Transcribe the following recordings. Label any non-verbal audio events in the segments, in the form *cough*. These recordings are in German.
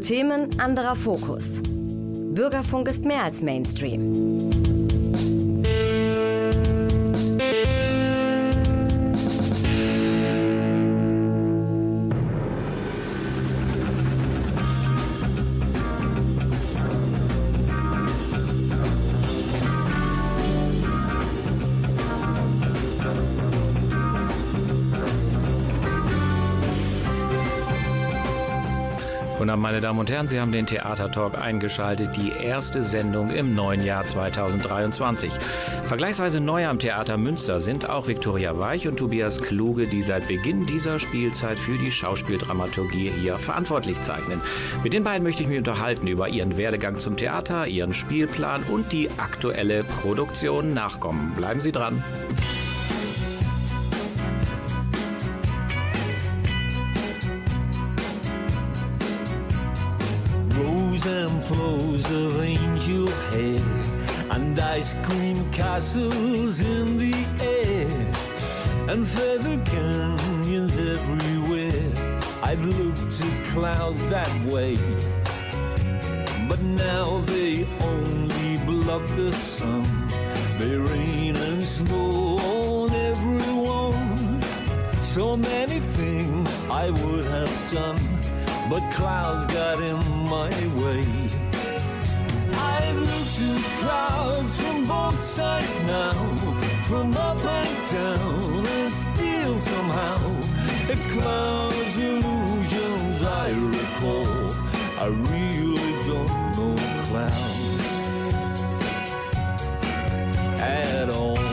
Themen, anderer Fokus. Bürgerfunk ist mehr als Mainstream. Abend, meine Damen und Herren. Sie haben den Theatertalk eingeschaltet, die erste Sendung im neuen Jahr 2023. Vergleichsweise neu am Theater Münster sind auch Viktoria Weich und Tobias Kluge, die seit Beginn dieser Spielzeit für die Schauspieldramaturgie hier verantwortlich zeichnen. Mit den beiden möchte ich mich unterhalten über ihren Werdegang zum Theater, ihren Spielplan und die aktuelle Produktion nachkommen. Bleiben Sie dran. Castles in the air and feather canyons everywhere. I've looked at clouds that way, but now they only block the sun. They rain and snow on everyone. So many things I would have done but clouds got in my way. I've looked at clouds from both sides now, from up and down, and still somehow it's clouds illusions I recall. I really don't know clouds at all.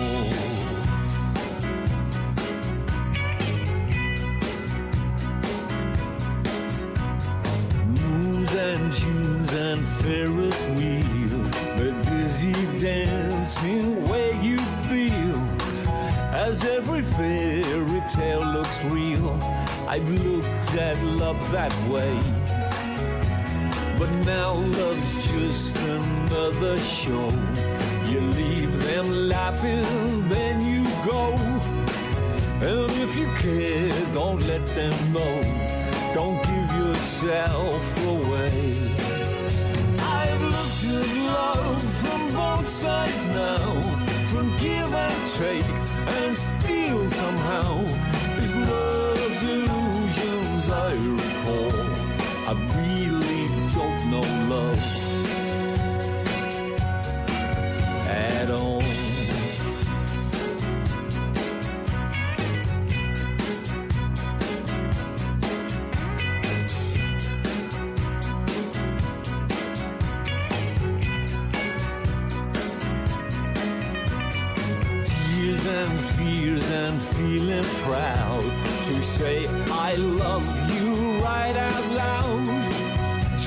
Every fairy tale looks real, I've looked at love that way. But now love's just another show. You leave them laughing, then you go. And if you care, don't let them know don't give yourself away. I've looked at love from both sides now, from give and take, and steal somehow these love's illusions I recall. I really don't know love.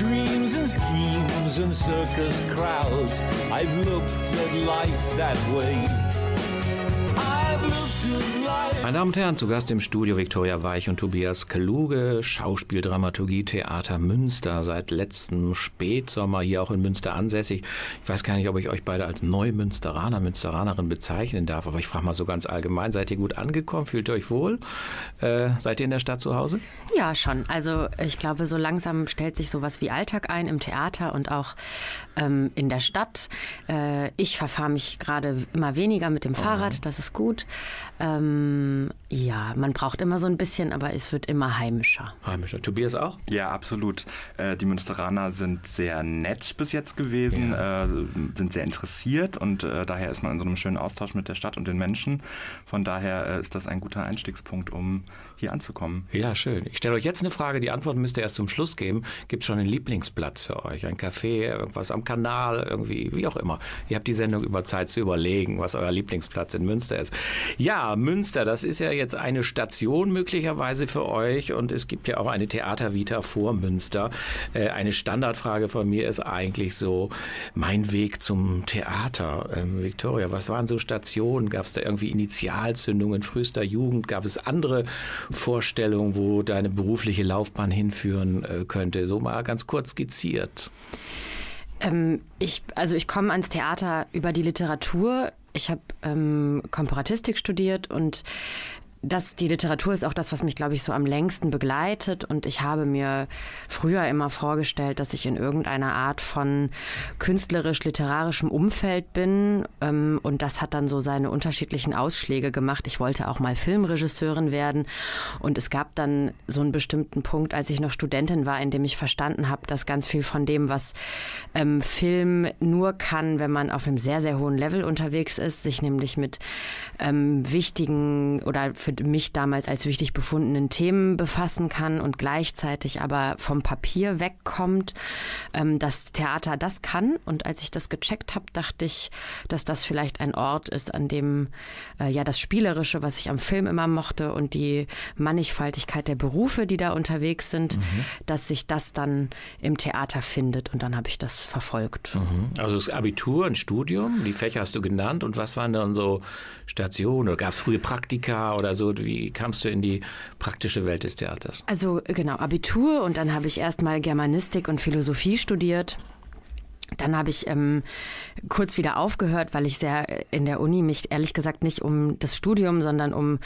Dreams and schemes and circus crowds, I've looked at life that way. Meine Damen und Herren, zu Gast im Studio Viktoria Weich und Tobias Kluge, Schauspieldramaturgie Theater Münster, seit letztem Spätsommer hier auch in Münster ansässig. Ich weiß gar nicht, ob ich euch beide als Neumünsteraner, Münsteranerin bezeichnen darf, aber ich frage mal so ganz allgemein, seid ihr gut angekommen? Fühlt ihr euch wohl? Äh, seid ihr in der Stadt zu Hause? Ja, schon. Also ich glaube, so langsam stellt sich sowas wie Alltag ein im Theater und auch ähm, in der Stadt. Äh, ich verfahre mich gerade immer weniger mit dem Fahrrad, das ist gut. Ähm, ja, man braucht immer so ein bisschen, aber es wird immer heimischer. Heimischer. Tobias auch? Ja, absolut. Äh, die Münsteraner sind sehr nett bis jetzt gewesen, ja. äh, sind sehr interessiert und äh, daher ist man in so einem schönen Austausch mit der Stadt und den Menschen. Von daher äh, ist das ein guter Einstiegspunkt, um hier anzukommen. Ja, schön. Ich stelle euch jetzt eine Frage, die Antwort müsst ihr erst zum Schluss geben. Gibt es schon einen Lieblingsplatz für euch? Ein Café, irgendwas am Kanal, irgendwie, wie auch immer. Ihr habt die Sendung über Zeit zu überlegen, was euer Lieblingsplatz in Münster ist. Ja, Münster, das ist ja jetzt eine Station möglicherweise für euch und es gibt ja auch eine Theatervita vor Münster. Äh, eine Standardfrage von mir ist eigentlich so, mein Weg zum Theater. Ähm, Victoria, was waren so Stationen? Gab es da irgendwie Initialzündungen frühester Jugend? Gab es andere Vorstellungen, wo deine berufliche Laufbahn hinführen äh, könnte? So mal ganz kurz skizziert. Ähm, ich, also ich komme ans Theater über die Literatur. Ich habe ähm, Komparatistik studiert und das, die Literatur ist auch das, was mich, glaube ich, so am längsten begleitet. Und ich habe mir früher immer vorgestellt, dass ich in irgendeiner Art von künstlerisch-literarischem Umfeld bin. Ähm, und das hat dann so seine unterschiedlichen Ausschläge gemacht. Ich wollte auch mal Filmregisseurin werden. Und es gab dann so einen bestimmten Punkt, als ich noch Studentin war, in dem ich verstanden habe, dass ganz viel von dem, was ähm, Film nur kann, wenn man auf einem sehr, sehr hohen Level unterwegs ist, sich nämlich mit ähm, wichtigen oder für mich damals als wichtig befundenen Themen befassen kann und gleichzeitig aber vom Papier wegkommt, ähm, dass Theater das kann. Und als ich das gecheckt habe, dachte ich, dass das vielleicht ein Ort ist, an dem äh, ja das Spielerische, was ich am Film immer mochte und die Mannigfaltigkeit der Berufe, die da unterwegs sind, mhm. dass sich das dann im Theater findet. Und dann habe ich das verfolgt. Mhm. Also das Abitur, ein Studium, die Fächer hast du genannt. Und was waren dann so Stationen? Oder gab es frühe Praktika oder so? Wie kamst du in die praktische Welt des Theaters? Also genau, Abitur und dann habe ich erstmal Germanistik und Philosophie studiert. Dann habe ich ähm, kurz wieder aufgehört, weil ich sehr in der Uni mich ehrlich gesagt nicht um das Studium, sondern um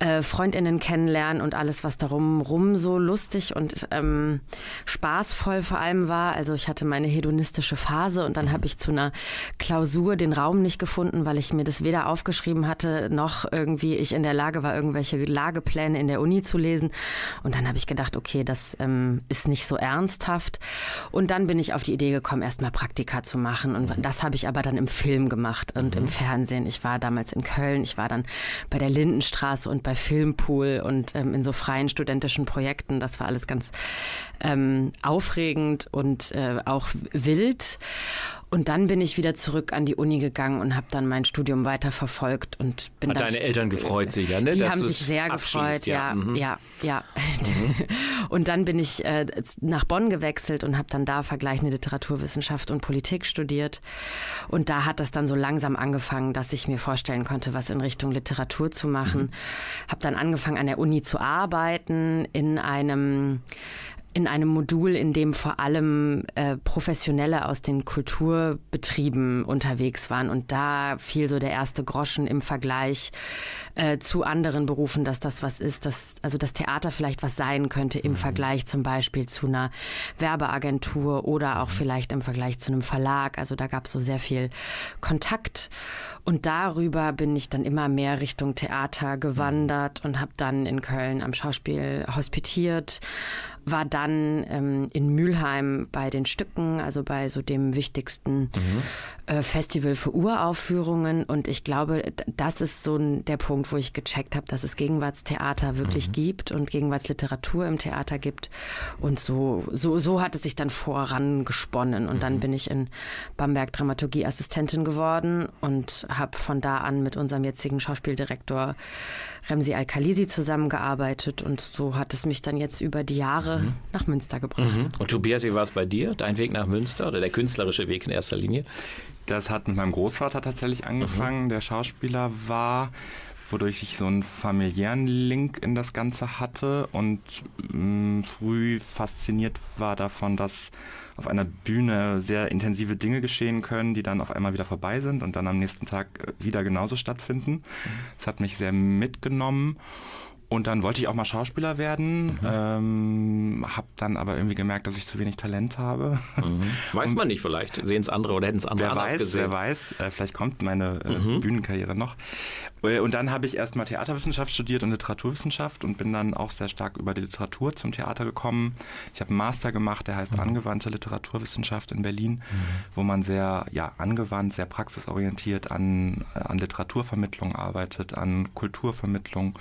äh, Freundinnen kennenlernen und alles, was darum rum so lustig und ähm, spaßvoll vor allem war. Also ich hatte meine hedonistische Phase und dann habe ich zu einer Klausur den Raum nicht gefunden, weil ich mir das weder aufgeschrieben hatte, noch irgendwie ich in der Lage war, irgendwelche Lagepläne in der Uni zu lesen. Und dann habe ich gedacht, okay, das ähm, ist nicht so ernsthaft. Und dann bin ich auf die Idee gekommen, erstmal Praktika zu machen. Und mhm. das habe ich aber dann im Film gemacht und mhm. im Fernsehen. Ich war damals in Köln, ich war dann bei der Lindenstraße und bei Filmpool und ähm, in so freien studentischen Projekten. Das war alles ganz ähm, aufregend und äh, auch wild. Und dann bin ich wieder zurück an die Uni gegangen und habe dann mein Studium weiterverfolgt und bin Hat dann deine Eltern gefreut sich, ja, ne? Die haben sich sehr gefreut, ja, ja, mhm. ja. ja. Mhm. *laughs* Und dann bin ich äh, nach Bonn gewechselt und habe dann da vergleichende Literaturwissenschaft und Politik studiert. Und da hat das dann so langsam angefangen, dass ich mir vorstellen konnte, was in Richtung Literatur zu machen. Mhm. Habe dann angefangen an der Uni zu arbeiten in einem in einem Modul, in dem vor allem äh, Professionelle aus den Kulturbetrieben unterwegs waren. Und da fiel so der erste Groschen im Vergleich äh, zu anderen Berufen, dass das was ist, dass also das Theater vielleicht was sein könnte im mhm. Vergleich zum Beispiel zu einer Werbeagentur oder auch mhm. vielleicht im Vergleich zu einem Verlag. Also da gab es so sehr viel Kontakt. Und darüber bin ich dann immer mehr Richtung Theater gewandert und habe dann in Köln am Schauspiel hospitiert war dann ähm, in Mülheim bei den Stücken, also bei so dem wichtigsten mhm. äh, Festival für Uraufführungen. Und ich glaube, das ist so der Punkt, wo ich gecheckt habe, dass es Gegenwartstheater wirklich mhm. gibt und Gegenwartsliteratur im Theater gibt. Und so, so, so hat es sich dann vorangesponnen. Und mhm. dann bin ich in Bamberg Dramaturgieassistentin geworden und habe von da an mit unserem jetzigen Schauspieldirektor Remsi Al-Khalisi zusammengearbeitet. Und so hat es mich dann jetzt über die Jahre mhm. nach Münster gebracht. Mhm. Und Tobias, wie war es bei dir? Dein Weg nach Münster oder der künstlerische Weg in erster Linie? Das hat mit meinem Großvater tatsächlich angefangen, mhm. der Schauspieler war wodurch ich so einen familiären Link in das Ganze hatte und mh, mm, früh fasziniert war davon, dass auf einer Bühne sehr intensive Dinge geschehen können, die dann auf einmal wieder vorbei sind und dann am nächsten Tag äh, wieder genauso stattfinden. Mhm. Das hat mich sehr mitgenommen und dann wollte ich auch mal Schauspieler werden, mhm. ähm, habe dann aber irgendwie gemerkt, dass ich zu wenig Talent habe. Mhm. Weiß Und man nicht, vielleicht sehen es andere oder hätten es andere wer anders weiß, gesehen. Wer weiß, äh, vielleicht kommt meine äh, mhm. Bühnenkarriere noch. Äh, und dann habe ich erstmal Theaterwissenschaft studiert und Literaturwissenschaft und bin dann auch sehr stark über die Literatur zum Theater gekommen. Ich habe einen Master gemacht, der heißt mhm. Angewandte Literaturwissenschaft in Berlin, mhm. wo man sehr ja, angewandt, sehr praxisorientiert an, an Literaturvermittlung arbeitet, an Kulturvermittlung.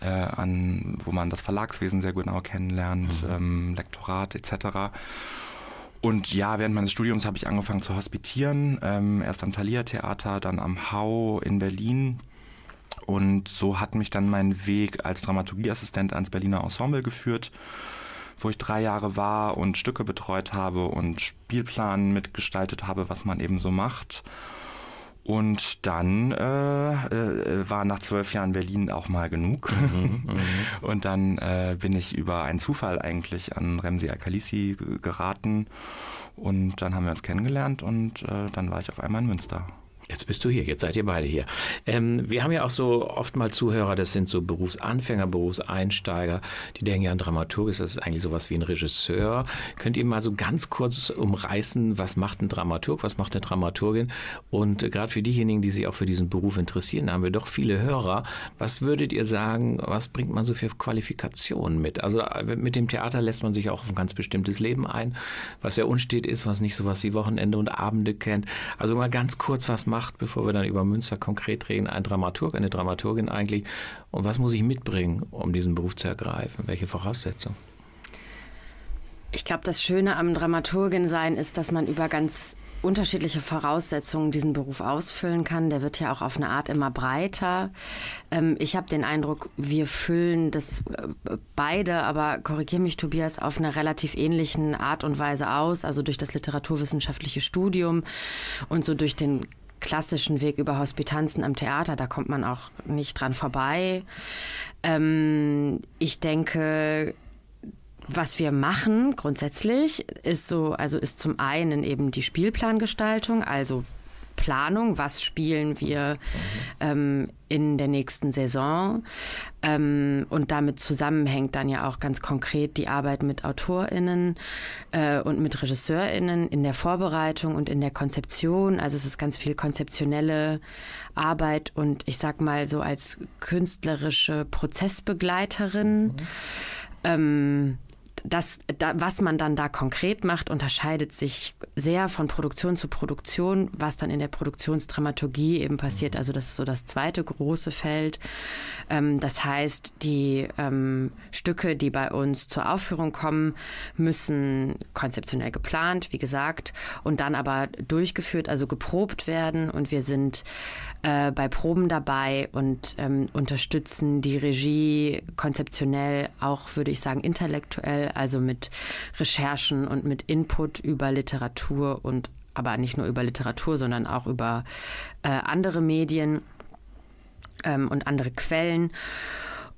Äh, an, wo man das Verlagswesen sehr genau kennenlernt, mhm. ähm, Lektorat etc. Und ja, während meines Studiums habe ich angefangen zu hospitieren, ähm, erst am Thalia Theater, dann am Hau in Berlin. Und so hat mich dann mein Weg als Dramaturgieassistent ans Berliner Ensemble geführt, wo ich drei Jahre war und Stücke betreut habe und Spielplan mitgestaltet habe, was man eben so macht. Und dann äh, äh, war nach zwölf Jahren Berlin auch mal genug. Mhm, mhm. *laughs* und dann äh, bin ich über einen Zufall eigentlich an Remsi Al-Khalisi geraten. Und dann haben wir uns kennengelernt und äh, dann war ich auf einmal in Münster. Jetzt bist du hier, jetzt seid ihr beide hier. Ähm, wir haben ja auch so oft mal Zuhörer, das sind so Berufsanfänger, Berufseinsteiger, die denken ja, ein Dramaturg ist das ist eigentlich sowas wie ein Regisseur. Könnt ihr mal so ganz kurz umreißen, was macht ein Dramaturg, was macht eine Dramaturgin? Und äh, gerade für diejenigen, die sich auch für diesen Beruf interessieren, haben wir doch viele Hörer. Was würdet ihr sagen, was bringt man so für Qualifikationen mit? Also äh, mit dem Theater lässt man sich auch auf ein ganz bestimmtes Leben ein, was ja unstet ist, was nicht sowas wie Wochenende und Abende kennt. Also mal ganz kurz, was macht macht, bevor wir dann über Münster konkret reden, ein Dramaturg, eine Dramaturgin eigentlich? Und was muss ich mitbringen, um diesen Beruf zu ergreifen? Welche Voraussetzungen? Ich glaube, das Schöne am Dramaturgin sein ist, dass man über ganz unterschiedliche Voraussetzungen diesen Beruf ausfüllen kann. Der wird ja auch auf eine Art immer breiter. Ähm, ich habe den Eindruck, wir füllen das äh, beide, aber korrigiere mich, Tobias, auf eine relativ ähnlichen Art und Weise aus, also durch das literaturwissenschaftliche Studium und so durch den klassischen Weg über Hospitanzen am Theater, da kommt man auch nicht dran vorbei. Ähm, ich denke, was wir machen grundsätzlich ist so, also ist zum einen eben die Spielplangestaltung, also Planung, was spielen wir ähm, in der nächsten Saison. Ähm, und damit zusammenhängt dann ja auch ganz konkret die Arbeit mit AutorInnen äh, und mit RegisseurInnen in der Vorbereitung und in der Konzeption. Also es ist ganz viel konzeptionelle Arbeit und ich sag mal so als künstlerische Prozessbegleiterin. Mhm. Ähm, das, da, was man dann da konkret macht, unterscheidet sich sehr von Produktion zu Produktion, was dann in der Produktionsdramaturgie eben passiert. Also das ist so das zweite große Feld. Ähm, das heißt, die ähm, Stücke, die bei uns zur Aufführung kommen, müssen konzeptionell geplant, wie gesagt, und dann aber durchgeführt, also geprobt werden. Und wir sind äh, bei Proben dabei und ähm, unterstützen die Regie konzeptionell, auch würde ich sagen intellektuell, also mit Recherchen und mit Input über Literatur und aber nicht nur über Literatur, sondern auch über äh, andere Medien ähm, und andere Quellen.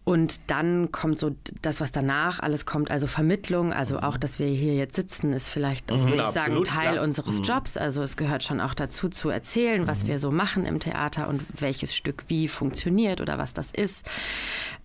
Und dann kommt so das, was danach alles kommt, also Vermittlung, also auch, dass wir hier jetzt sitzen, ist vielleicht, mhm, würde ich sagen, Teil klar. unseres mhm. Jobs. Also es gehört schon auch dazu zu erzählen, was mhm. wir so machen im Theater und welches Stück wie funktioniert oder was das ist.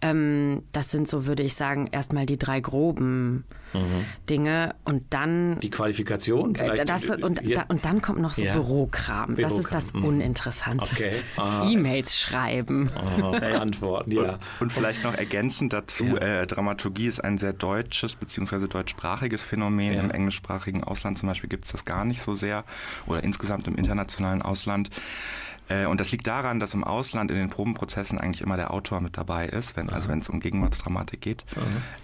Ähm, das sind so, würde ich sagen, erstmal die drei groben mhm. Dinge und dann die Qualifikation äh, das, und, da, und dann kommt noch so ja. Bürokram. Bürokram. Das ist das mhm. Uninteressanteste. Okay. E-Mails schreiben. *laughs* Antworten, ja. Und, und, vielleicht noch ergänzend dazu, ja. äh, Dramaturgie ist ein sehr deutsches bzw. deutschsprachiges Phänomen. Ja. Im englischsprachigen Ausland zum Beispiel gibt es das gar nicht so sehr oder insgesamt im internationalen Ausland. Äh, und das liegt daran, dass im Ausland in den Probenprozessen eigentlich immer der Autor mit dabei ist, wenn, also wenn es um Gegenwartsdramatik geht.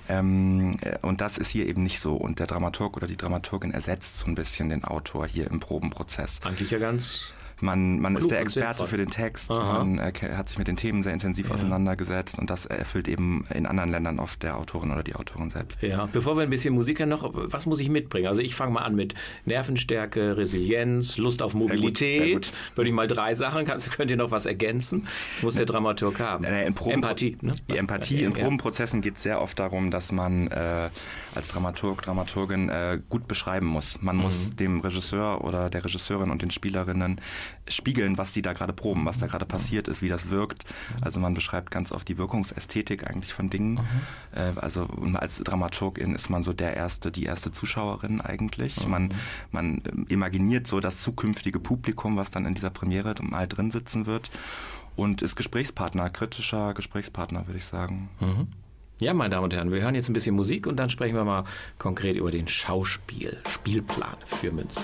Ähm, äh, und das ist hier eben nicht so. Und der Dramaturg oder die Dramaturgin ersetzt so ein bisschen den Autor hier im Probenprozess. Eigentlich ja ganz man, man ist der Experte für den Text, Aha. man äh, hat sich mit den Themen sehr intensiv ja. auseinandergesetzt und das erfüllt eben in anderen Ländern oft der Autorin oder die Autorin selbst. Ja, bevor wir ein bisschen Musik hören, noch, was muss ich mitbringen? Also ich fange mal an mit Nervenstärke, Resilienz, Lust auf Mobilität. Sehr gut, sehr gut. Würde ich mal drei Sachen, kannst, könnt ihr noch was ergänzen? Das muss der Dramaturg haben. Äh, Empathie. Ne? Die Empathie ja, in Probenprozessen geht es sehr oft darum, dass man äh, als Dramaturg, Dramaturgin äh, gut beschreiben muss. Man mhm. muss dem Regisseur oder der Regisseurin und den Spielerinnen spiegeln, was die da gerade proben, was da gerade passiert ist, wie das wirkt. Also man beschreibt ganz oft die Wirkungsästhetik eigentlich von Dingen. Mhm. Äh, also als Dramaturgin ist man so der erste, die erste Zuschauerin eigentlich. Mhm. Man, man imaginiert so das zukünftige Publikum, was dann in dieser Premiere mal drin sitzen wird und ist Gesprächspartner, kritischer Gesprächspartner, würde ich sagen. Mhm. Ja, meine Damen und Herren, wir hören jetzt ein bisschen Musik und dann sprechen wir mal konkret über den Schauspiel, Spielplan für Münster.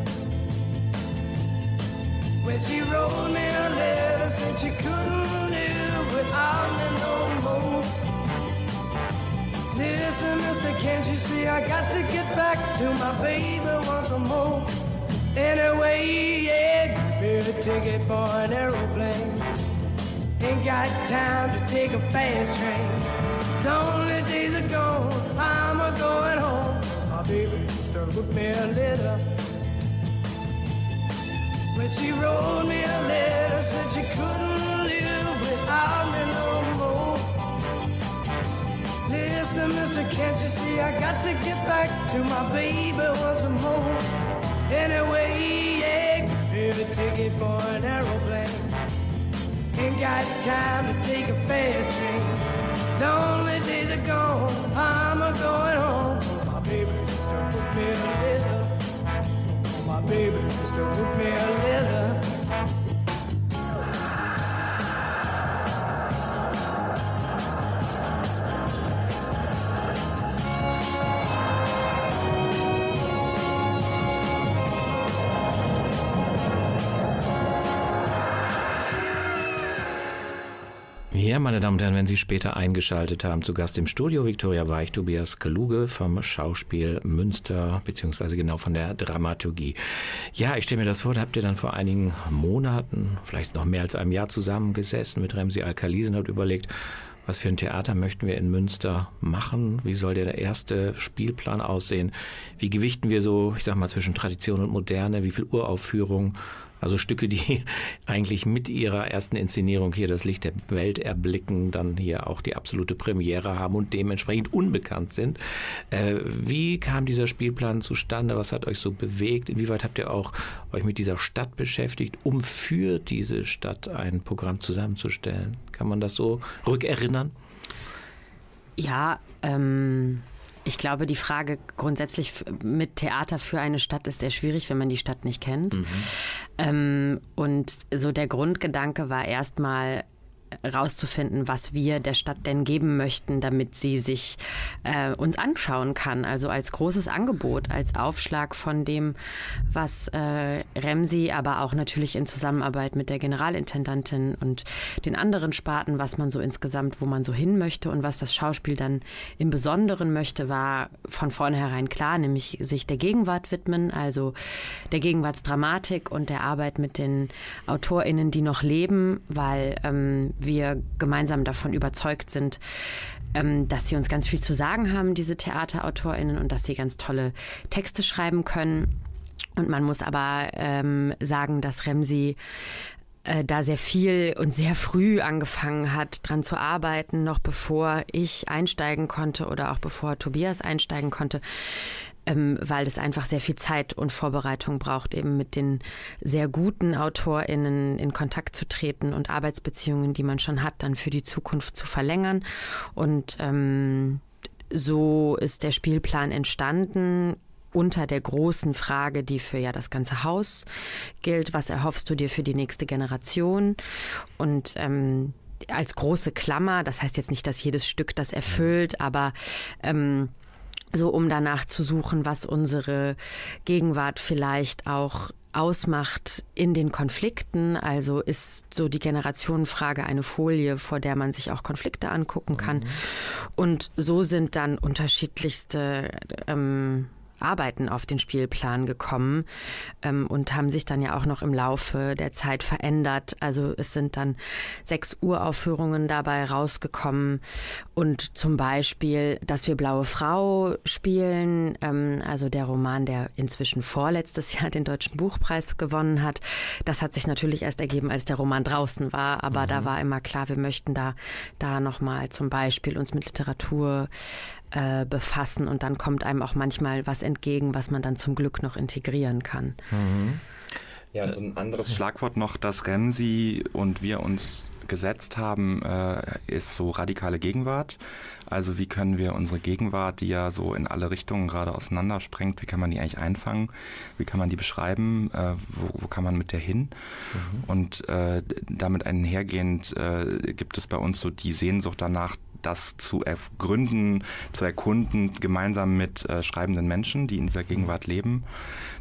When she wrote me a letter, said she couldn't live without me no more. Listen, mister, can't you see I got to get back to my baby once more? Anyway, yeah, me a ticket for an aeroplane. Ain't got time to take a fast train. Lonely days are gone, I'm a going home. My baby to whip me a letter. When she wrote me a letter, said she couldn't live without me no more. Listen, mister, can't you see I got to get back to my baby once more? Anyway, yeah, baby, ticket for an aeroplane. Ain't got time to take a fast train. Lonely days are gone, I'm a going home. My baby just to whip me a baby just whip me a letter. Ja, meine Damen und Herren, wenn Sie später eingeschaltet haben, zu Gast im Studio Viktoria Weich, Tobias Kluge vom Schauspiel Münster, beziehungsweise genau von der Dramaturgie. Ja, ich stelle mir das vor, da habt ihr dann vor einigen Monaten, vielleicht noch mehr als einem Jahr zusammengesessen mit Remsi Alkalisen und überlegt, was für ein Theater möchten wir in Münster machen? Wie soll der erste Spielplan aussehen? Wie gewichten wir so, ich sag mal, zwischen Tradition und Moderne? Wie viel Uraufführung? Also Stücke, die *laughs* eigentlich mit ihrer ersten Inszenierung hier das Licht der Welt erblicken, dann hier auch die absolute Premiere haben und dementsprechend unbekannt sind. Äh, wie kam dieser Spielplan zustande? Was hat euch so bewegt? Inwieweit habt ihr auch euch mit dieser Stadt beschäftigt, um für diese Stadt ein Programm zusammenzustellen? Kann man das so rückerinnern? Ja, ähm, ich glaube, die Frage grundsätzlich mit Theater für eine Stadt ist sehr schwierig, wenn man die Stadt nicht kennt. Mhm. Ähm, und so der Grundgedanke war erstmal rauszufinden, was wir der Stadt denn geben möchten, damit sie sich äh, uns anschauen kann. Also als großes Angebot, als Aufschlag von dem, was äh, Remsi, aber auch natürlich in Zusammenarbeit mit der Generalintendantin und den anderen Sparten, was man so insgesamt, wo man so hin möchte und was das Schauspiel dann im Besonderen möchte, war von vornherein klar, nämlich sich der Gegenwart widmen, also der Gegenwartsdramatik und der Arbeit mit den AutorInnen, die noch leben, weil ähm, wir gemeinsam davon überzeugt sind, ähm, dass sie uns ganz viel zu sagen haben, diese TheaterautorInnen, und dass sie ganz tolle Texte schreiben können. Und man muss aber ähm, sagen, dass Remsi äh, da sehr viel und sehr früh angefangen hat, dran zu arbeiten, noch bevor ich einsteigen konnte oder auch bevor Tobias einsteigen konnte ähm, weil es einfach sehr viel Zeit und Vorbereitung braucht, eben mit den sehr guten AutorInnen in Kontakt zu treten und Arbeitsbeziehungen, die man schon hat, dann für die Zukunft zu verlängern. Und ähm, so ist der Spielplan entstanden unter der großen Frage, die für ja das ganze Haus gilt. Was erhoffst du dir für die nächste Generation? Und ähm, als große Klammer, das heißt jetzt nicht, dass jedes Stück das erfüllt, aber ähm, so um danach zu suchen, was unsere Gegenwart vielleicht auch ausmacht in den Konflikten. Also ist so die Generationenfrage eine Folie, vor der man sich auch Konflikte angucken kann. Mhm. Und so sind dann unterschiedlichste ähm, Arbeiten auf den Spielplan gekommen ähm, und haben sich dann ja auch noch im Laufe der Zeit verändert. Also es sind dann sechs Uraufführungen dabei rausgekommen und zum Beispiel, dass wir Blaue Frau spielen, ähm, also der Roman, der inzwischen vorletztes Jahr den Deutschen Buchpreis gewonnen hat. Das hat sich natürlich erst ergeben, als der Roman draußen war, aber mhm. da war immer klar, wir möchten da, da nochmal zum Beispiel uns mit Literatur äh, befassen und dann kommt einem auch manchmal was entgegen, was man dann zum Glück noch integrieren kann. Mhm. Ja, so ein anderes Schlagwort noch, das Remsi und wir uns gesetzt haben, äh, ist so radikale Gegenwart. Also wie können wir unsere Gegenwart, die ja so in alle Richtungen gerade auseinandersprengt, wie kann man die eigentlich einfangen? Wie kann man die beschreiben? Äh, wo, wo, kann man mit der hin? Mhm. Und äh, damit einhergehend gibt es bei uns so die Sehnsucht danach, das zu ergründen, zu erkunden, gemeinsam mit äh, schreibenden Menschen, die in dieser Gegenwart leben.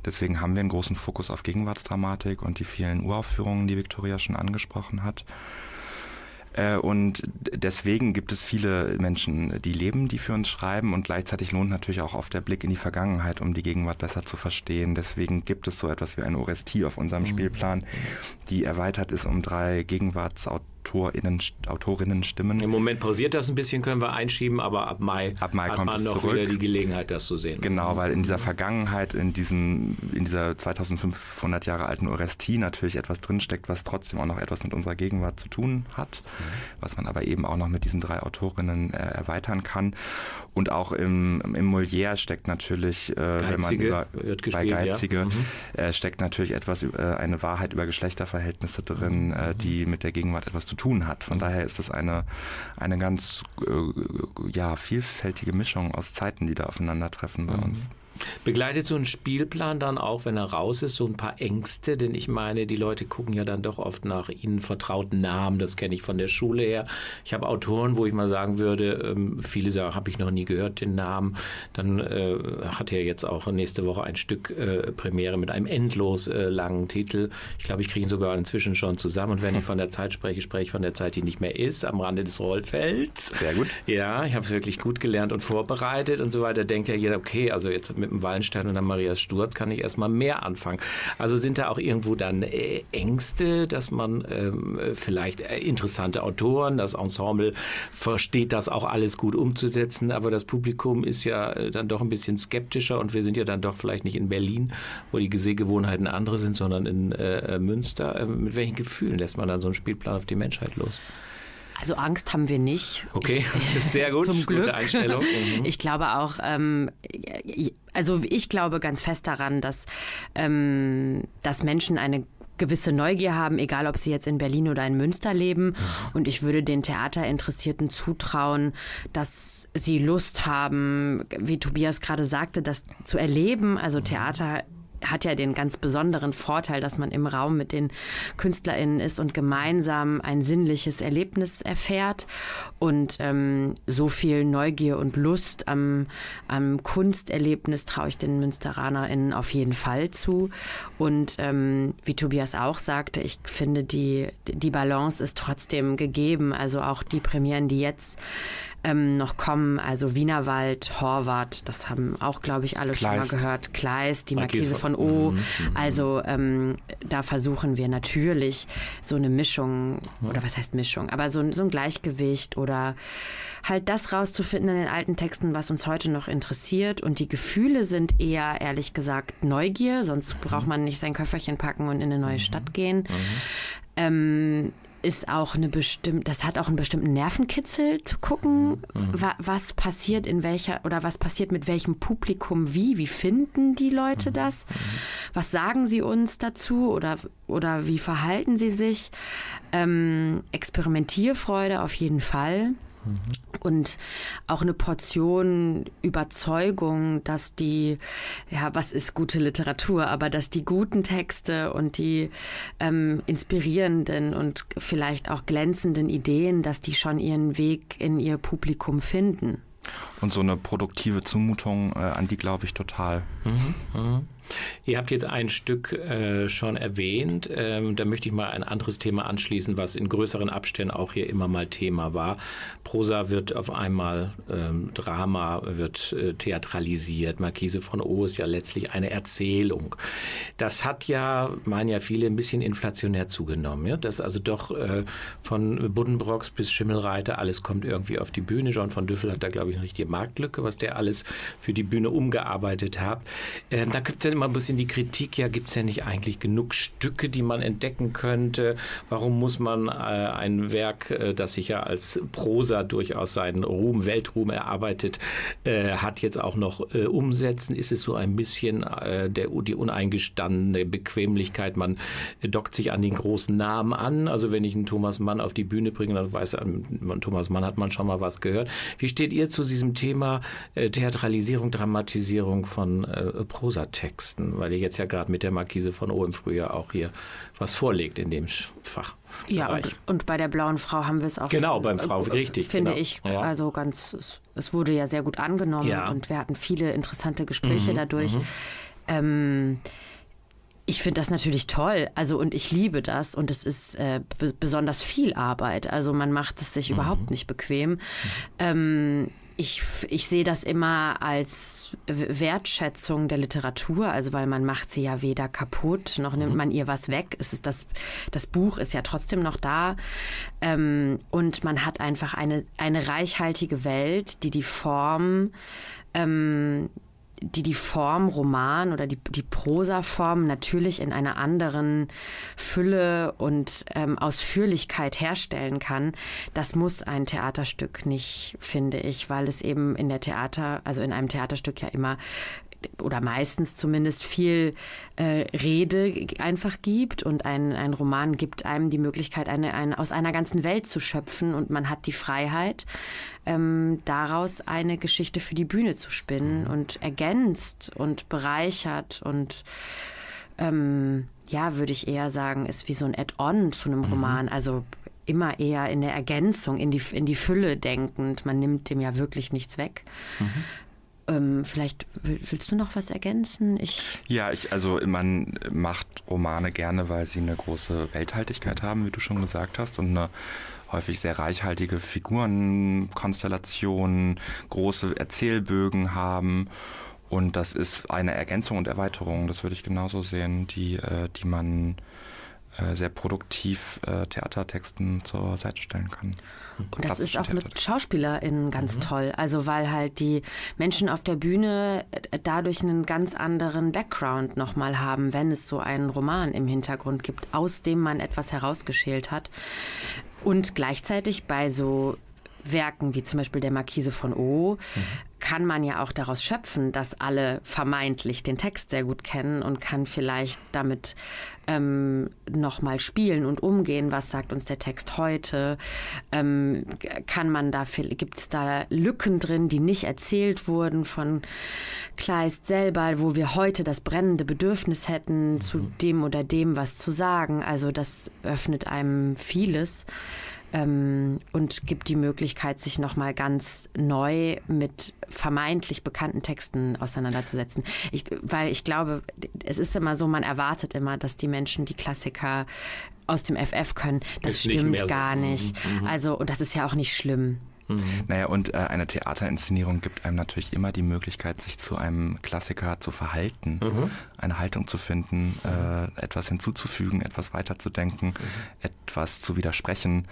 Deswegen haben wir einen großen Fokus auf Gegenwartsdramatik und die vielen Uraufführungen, die Victoria schon angesprochen hat. Äh, und deswegen gibt es viele Menschen, die leben, die für uns schreiben und gleichzeitig lohnt natürlich auch oft der Blick in die Vergangenheit, um die Gegenwart besser zu verstehen. Deswegen gibt es so etwas wie eine Orestie auf unserem mhm. Spielplan, die erweitert ist um drei Gegenwartsautoren Autorinnen, Autorinnen-Stimmen. Im Moment pausiert das ein bisschen, können wir einschieben, aber ab Mai, Ab Mai hat kommt man es noch zurück. wieder die Gelegenheit, das zu sehen. Genau, weil in dieser Vergangenheit, in diesem, in dieser 2500 Jahre alten Orestie natürlich etwas drinsteckt, was trotzdem auch noch etwas mit unserer Gegenwart zu tun hat, was man aber eben auch noch mit diesen drei Autorinnen äh, erweitern kann. Und auch im, im Molière steckt natürlich, äh, wenn man Geizige über wird bei gespielt, ja. Geizige Mhm. äh, steckt natürlich etwas, äh, eine Wahrheit über Geschlechterverhältnisse drin, Mhm. äh, die mit der Gegenwart etwas zu tun hat. Von daher ist das eine, eine ganz äh, ja, vielfältige Mischung aus Zeiten, die da aufeinandertreffen bei uns. Begleitet so ein Spielplan dann auch, wenn er raus ist, so ein paar Ängste? Denn ich meine, die Leute gucken ja dann doch oft nach ihnen vertrauten Namen. Das kenne ich von der Schule her. Ich habe Autoren, wo ich mal sagen würde, ähm, viele sagen, habe ich noch nie gehört, den Namen. Dann äh, hat er jetzt auch nächste Woche ein Stück äh, Premiere mit einem endlos äh, langen Titel. Ich glaube, ich kriege ihn sogar inzwischen schon zusammen. Und wenn ich von der Zeit spreche, spreche ich von der Zeit, die nicht mehr ist, am Rande des Rollfelds. Sehr gut. Ja, ich habe es wirklich gut gelernt und vorbereitet und so weiter. Denkt ja jeder, okay, also jetzt mit dem Wallenstein und der Maria Stuart kann ich erstmal mehr anfangen. Also sind da auch irgendwo dann äh, Ängste, dass man ähm, vielleicht äh, interessante Autoren, das Ensemble versteht das auch alles gut umzusetzen, aber das Publikum ist ja äh, dann doch ein bisschen skeptischer und wir sind ja dann doch vielleicht nicht in Berlin, wo die Sehgewohnheiten andere sind, sondern in äh, Münster. Äh, mit welchen Gefühlen lässt man dann so einen Spielplan auf die Menschheit los? Also Angst haben wir nicht. Okay, ist *laughs* sehr gut. *laughs* Zum Gute Glück. Einstellung. *laughs* Mhm. Ich glaube auch, ähm, also ich glaube ganz fest daran, dass, ähm, dass Menschen eine gewisse Neugier haben, egal ob sie jetzt in Berlin oder in Münster leben. Und ich würde den Theaterinteressierten zutrauen, dass sie Lust haben, wie Tobias gerade sagte, das zu erleben. Also Theater hat ja den ganz besonderen Vorteil, dass man im Raum mit den KünstlerInnen ist und gemeinsam ein sinnliches Erlebnis erfährt. Und ähm, so viel Neugier und Lust am, am Kunsterlebnis traue ich den MünsteranerInnen auf jeden Fall zu. Und ähm, wie Tobias auch sagte, ich finde, die, die Balance ist trotzdem gegeben. Also auch die Premieren, die jetzt ähm, noch kommen, also Wienerwald, Horvath, das haben auch, glaube ich, alle schon mal Kleist. gehört. Kleist, die Marquise Marquise von- O. Also ähm, da versuchen wir natürlich so eine Mischung, oder was heißt Mischung, aber so, ein- so ein Gleichgewicht oder halt das rauszufinden in den alten Texten, was uns heute noch interessiert. Und die Gefühle sind eher, ehrlich gesagt, Neugier, sonst braucht man nicht sein Köfferchen packen und in eine neue Stadt gehen. Ähm, ist auch eine bestimmte, das hat auch einen bestimmten Nervenkitzel zu gucken, wa was passiert in welcher oder was passiert mit welchem Publikum wie, wie finden die Leute das? Was sagen sie uns dazu oder, oder wie verhalten sie sich? Ähm, Experimentierfreude auf jeden Fall. Und auch eine Portion Überzeugung, dass die, ja, was ist gute Literatur, aber dass die guten Texte und die ähm, inspirierenden und vielleicht auch glänzenden Ideen, dass die schon ihren Weg in ihr Publikum finden. Und so eine produktive Zumutung, äh, an die glaube ich total. Ihr habt jetzt ein Stück äh, schon erwähnt. Ähm, da möchte ich mal ein anderes Thema anschließen, was in größeren Abständen auch hier immer mal Thema war. Prosa wird auf einmal, ähm, Drama wird äh, theatralisiert. Marquise von O ist ja letztlich eine Erzählung. Das hat ja, meinen ja viele, ein bisschen inflationär zugenommen. Ja? Dass also doch äh, von Buddenbrocks bis Schimmelreiter alles kommt irgendwie auf die Bühne. John von Düffel hat da, glaube ich, eine richtige Marktlücke, was der alles für die Bühne umgearbeitet hat. Ähm, da gibt es ja immer ein bisschen die Kritik, ja, gibt es ja nicht eigentlich genug Stücke, die man entdecken könnte? Warum muss man äh, ein Werk, äh, das sich ja als Prosa durchaus seinen Ruhm, Weltruhm erarbeitet äh, hat, jetzt auch noch äh, umsetzen? Ist es so ein bisschen äh, der, die uneingestandene Bequemlichkeit, man dockt sich an den großen Namen an? Also wenn ich einen Thomas Mann auf die Bühne bringe, dann weiß man, Thomas Mann hat man schon mal was gehört. Wie steht ihr zu diesem Thema äh, Theatralisierung, Dramatisierung von äh, Prosatexten? Weil ihr jetzt ja gerade mit der Markise von O im Frühjahr auch hier was vorlegt in dem Fach. Ja, und, und bei der blauen Frau haben wir es auch Genau, schon, beim Frau, äh, richtig, Finde genau. ich, Ja. also ganz, es, es wurde ja sehr gut angenommen Ja. Mhm, und wir hatten viele interessante Gespräche dadurch. Ähm, ich finde das natürlich toll, also und ich liebe das und es ist äh, be besonders viel Arbeit. Also man macht es sich Mhm. überhaupt nicht bequem. Ähm, ich, ich sehe das immer als Wertschätzung der Literatur, also weil man macht sie ja weder kaputt, noch nimmt man ihr was weg. Es ist das, das Buch ist ja trotzdem noch da. Ähm, und man hat einfach eine, eine reichhaltige Welt, die die Form ähm, die die Form Roman oder die, die Prosaform natürlich in einer anderen Fülle und ähm, Ausführlichkeit herstellen kann, das muss ein Theaterstück nicht, finde ich, weil es eben in der Theater, also in einem Theaterstück ja immer oder meistens zumindest viel äh, Rede einfach gibt und ein, ein Roman gibt einem die Möglichkeit, eine, eine, aus einer ganzen Welt zu schöpfen und man hat die Freiheit, ähm, daraus eine Geschichte für die Bühne zu spinnen mhm. und ergänzt und bereichert und ähm, ja, würde ich eher sagen, ist wie so ein Add-on zu einem mhm. Roman. Also immer eher in der Ergänzung, in die, in die Fülle denkend. Man nimmt dem ja wirklich nichts weg. Mhm. Ähm, vielleicht willst du noch was ergänzen? Ich ja, ich, also man macht Romane gerne, weil sie eine große Welthaltigkeit haben, wie du schon gesagt hast, und eine häufig sehr reichhaltige Figurenkonstellationen, große Erzählbögen haben. Und das ist eine Ergänzung und Erweiterung, das würde ich genauso sehen, die, äh, die man sehr produktiv äh, Theatertexten zur Seite stellen kann. Und das ist auch mit SchauspielerInnen ganz mhm. toll. Also weil halt die Menschen auf der Bühne äh, dadurch einen ganz anderen Background nochmal haben, wenn es so einen Roman im Hintergrund gibt, aus dem man etwas herausgeschält hat. Und gleichzeitig bei so Werken wie zum Beispiel der Marquise von O mhm. Kann man ja auch daraus schöpfen, dass alle vermeintlich den Text sehr gut kennen und kann vielleicht damit ähm, nochmal spielen und umgehen. Was sagt uns der Text heute? Ähm, kann man da, gibt es da Lücken drin, die nicht erzählt wurden von Kleist selber, wo wir heute das brennende Bedürfnis hätten, mhm. zu dem oder dem was zu sagen? Also das öffnet einem vieles ähm, und gibt die Möglichkeit, sich nochmal ganz neu mit vermeintlich bekannten Texten auseinanderzusetzen. Ich, weil ich glaube, es ist immer so, man erwartet immer, dass die Menschen die Klassiker aus dem FF können. Das ist stimmt nicht gar so. nicht. Mhm. Also, und das ist ja auch nicht schlimm. Mhm. Naja, und äh, eine Theaterinszenierung gibt einem natürlich immer die Möglichkeit, sich zu einem Klassiker zu verhalten, mhm. eine Haltung zu finden, äh, etwas hinzuzufügen, etwas weiterzudenken, mhm. etwas zu widersprechen. Mhm.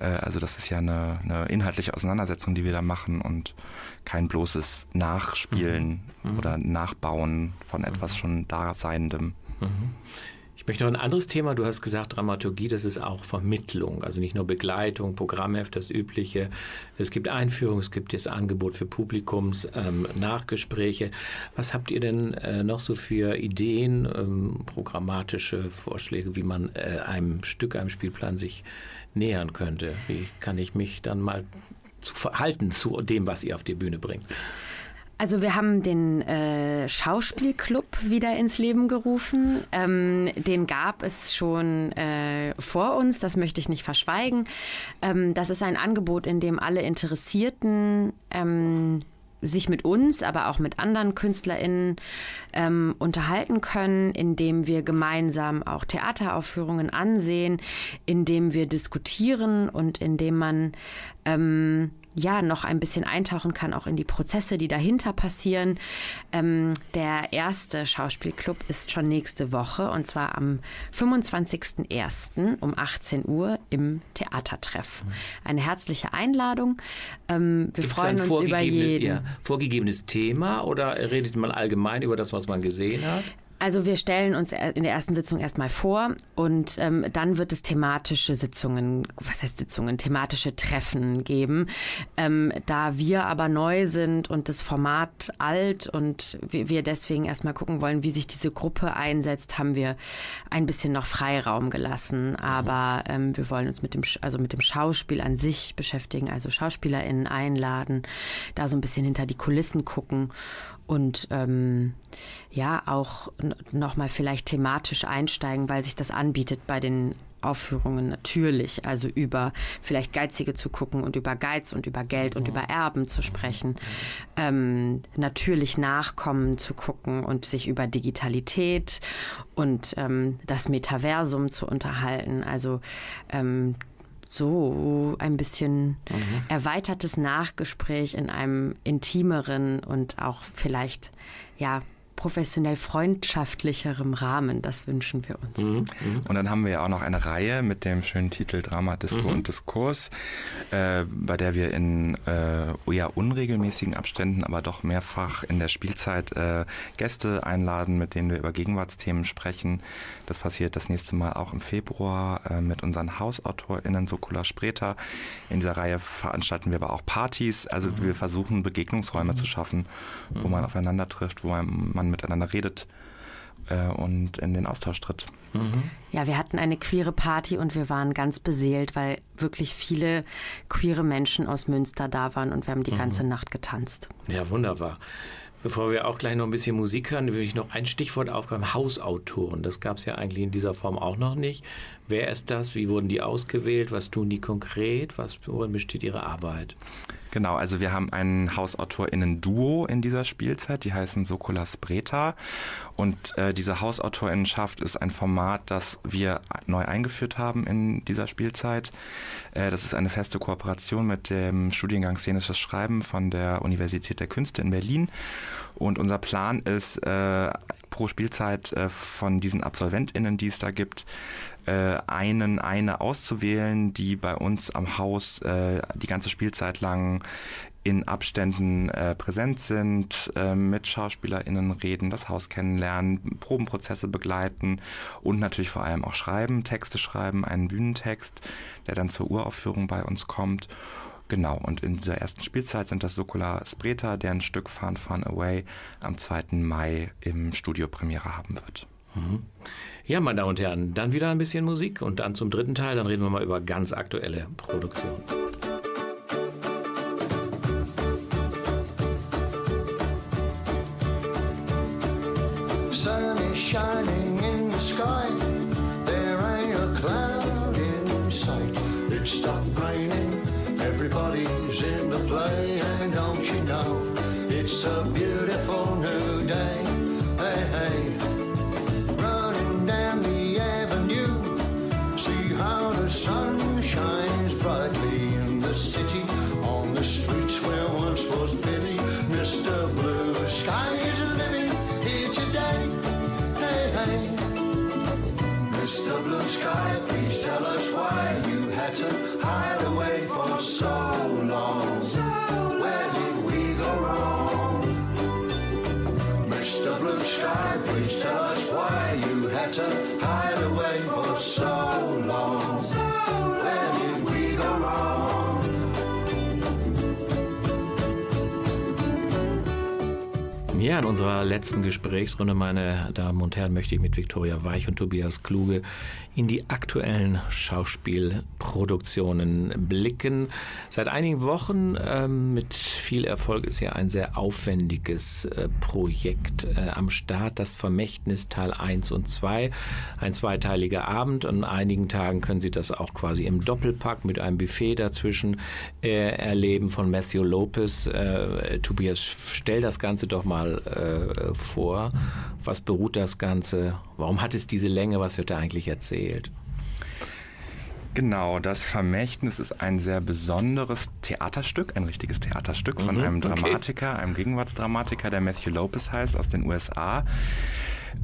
Äh, also das ist ja eine, eine, inhaltliche Auseinandersetzung, die wir da machen und kein bloßes Nachspielen mhm. Mhm. oder Nachbauen von etwas schon Daseiendem. Möchte noch ein anderes Thema. Du hast gesagt, Dramaturgie, das ist auch Vermittlung. Also nicht nur Begleitung, Programmheft, das Übliche. Es gibt Einführung, es gibt das Angebot für Publikums, ähm, Nachgespräche. Was habt ihr denn äh, noch so für Ideen, ähm, programmatische Vorschläge, wie man äh, einem Stück, einem Spielplan sich nähern könnte? Wie kann ich mich dann mal zu verhalten zu dem, was ihr auf die Bühne bringt? Also wir haben den äh, Schauspielclub wieder ins Leben gerufen. Ähm, den gab es schon äh, vor uns, das möchte ich nicht verschweigen. Ähm, das ist ein Angebot, in dem alle Interessierten ähm, sich mit uns, aber auch mit anderen KünstlerInnen ähm, unterhalten können, indem wir gemeinsam auch Theateraufführungen ansehen, indem wir diskutieren und indem man ähm, ja noch ein bisschen eintauchen kann, auch in die Prozesse, die dahinter passieren. Ähm, der erste Schauspielclub ist schon nächste Woche und zwar am 25.01. um 18 Uhr im Theatertreff. Eine herzliche Einladung. Ähm, wir Gibt's freuen uns über jeden. Ja, vorgegebenes Thema oder redet man allgemein über das, was man gesehen hat? Also wir stellen uns in der ersten Sitzung erstmal vor und ähm, dann wird es thematische Sitzungen, was heißt Sitzungen, thematische Treffen geben. Ähm, da wir aber neu sind und das Format alt und wir deswegen erstmal gucken wollen, wie sich diese Gruppe einsetzt, haben wir ein bisschen noch Freiraum gelassen. Aber ähm, wir wollen uns mit dem, also mit dem Schauspiel an sich beschäftigen, also SchauspielerInnen einladen, da so ein bisschen hinter die Kulissen gucken und ähm, ja auch nochmal vielleicht thematisch einsteigen, weil sich das anbietet bei den Aufführungen natürlich, also über vielleicht Geizige zu gucken und über Geiz und über Geld und über Erben zu sprechen, ähm, natürlich Nachkommen zu gucken und sich über Digitalität und ähm, das Metaversum zu unterhalten. Also ähm, so ein bisschen erweitertes Nachgespräch in einem intimeren und auch vielleicht ja professionell freundschaftlicherem Rahmen. Das wünschen wir uns. Mhm. Und dann haben wir ja auch noch eine Reihe mit dem schönen Titel Drama, Disco und Diskurs, äh, bei der wir in äh, eher unregelmäßigen Abständen, aber doch mehrfach in der Spielzeit äh, Gäste einladen, mit denen wir über Gegenwartsthemen sprechen. Das passiert das nächste Mal auch im Februar äh, mit unseren HausautorInnen Sokula Spreter. In dieser Reihe veranstalten wir aber auch Partys. Also wir versuchen Begegnungsräume zu schaffen, wo man aufeinander trifft, wo man, man miteinander redet äh, und in den Austausch tritt. Ja, wir hatten eine queere Party und wir waren ganz beseelt, weil wirklich viele queere Menschen aus Münster da waren und wir haben die ganze Nacht getanzt. Ja, wunderbar. Bevor wir auch gleich noch ein bisschen Musik hören, will ich noch ein Stichwort aufgreifen. Hausautoren. Das gab es ja eigentlich in dieser Form auch noch nicht. Wer ist das? Wie wurden die ausgewählt? Was tun die konkret? Was, worin besteht ihre Arbeit? Genau, also wir haben ein HausautorInnen-Duo in dieser Spielzeit, die heißen Sokola Spreta. Und äh, diese HausautorInnenschaft ist ein Format, das wir neu eingeführt haben in dieser Spielzeit. Äh, das ist eine feste Kooperation mit dem Studiengang Szenisches Schreiben von der Universität der Künste in Berlin. Und unser Plan ist, äh, pro Spielzeit äh, von diesen AbsolventInnen, die es da gibt, äh, einen, eine auszuwählen, die bei uns am Haus äh, die ganze Spielzeit lang in Abständen äh, präsent sind, äh, mit SchauspielerInnen reden, das Haus kennenlernen, Probenprozesse begleiten und natürlich vor allem auch schreiben, Texte schreiben, einen Bühnentext, der dann zur Uraufführung bei uns kommt. Genau, und in dieser ersten Spielzeit sind das Sokola Spreta, deren Stück Fun Fun Away am 2. Mai im Studio Premiere haben wird. Ja, meine Damen und Herren, dann wieder ein bisschen Musik und dann zum dritten Teil, dann reden wir mal über ganz aktuelle Produktionen. sun is water In unserer letzten Gesprächsrunde, meine Damen und Herren, möchte ich mit Viktoria Weich und Tobias Kluge in die aktuellen Schauspielproduktionen blicken. Seit einigen Wochen ähm, mit viel Erfolg ist ja ein sehr aufwendiges äh, Projekt äh, am Start, das Vermächtnis Teil 1 und 2. Ein zweiteiliger Abend. An einigen Tagen können Sie das auch quasi im Doppelpack mit einem Buffet dazwischen äh, erleben von Matthew Lopez. Äh, Tobias, stell das Ganze doch mal äh, vor. Was beruht das Ganze? Warum hat es diese Länge? Was wird da eigentlich erzählt? Genau, das Vermächtnis ist ein sehr besonderes Theaterstück, ein richtiges Theaterstück von Mhm, einem okay. Dramatiker, einem Gegenwartsdramatiker, der Matthew Lopez heißt, aus den USA.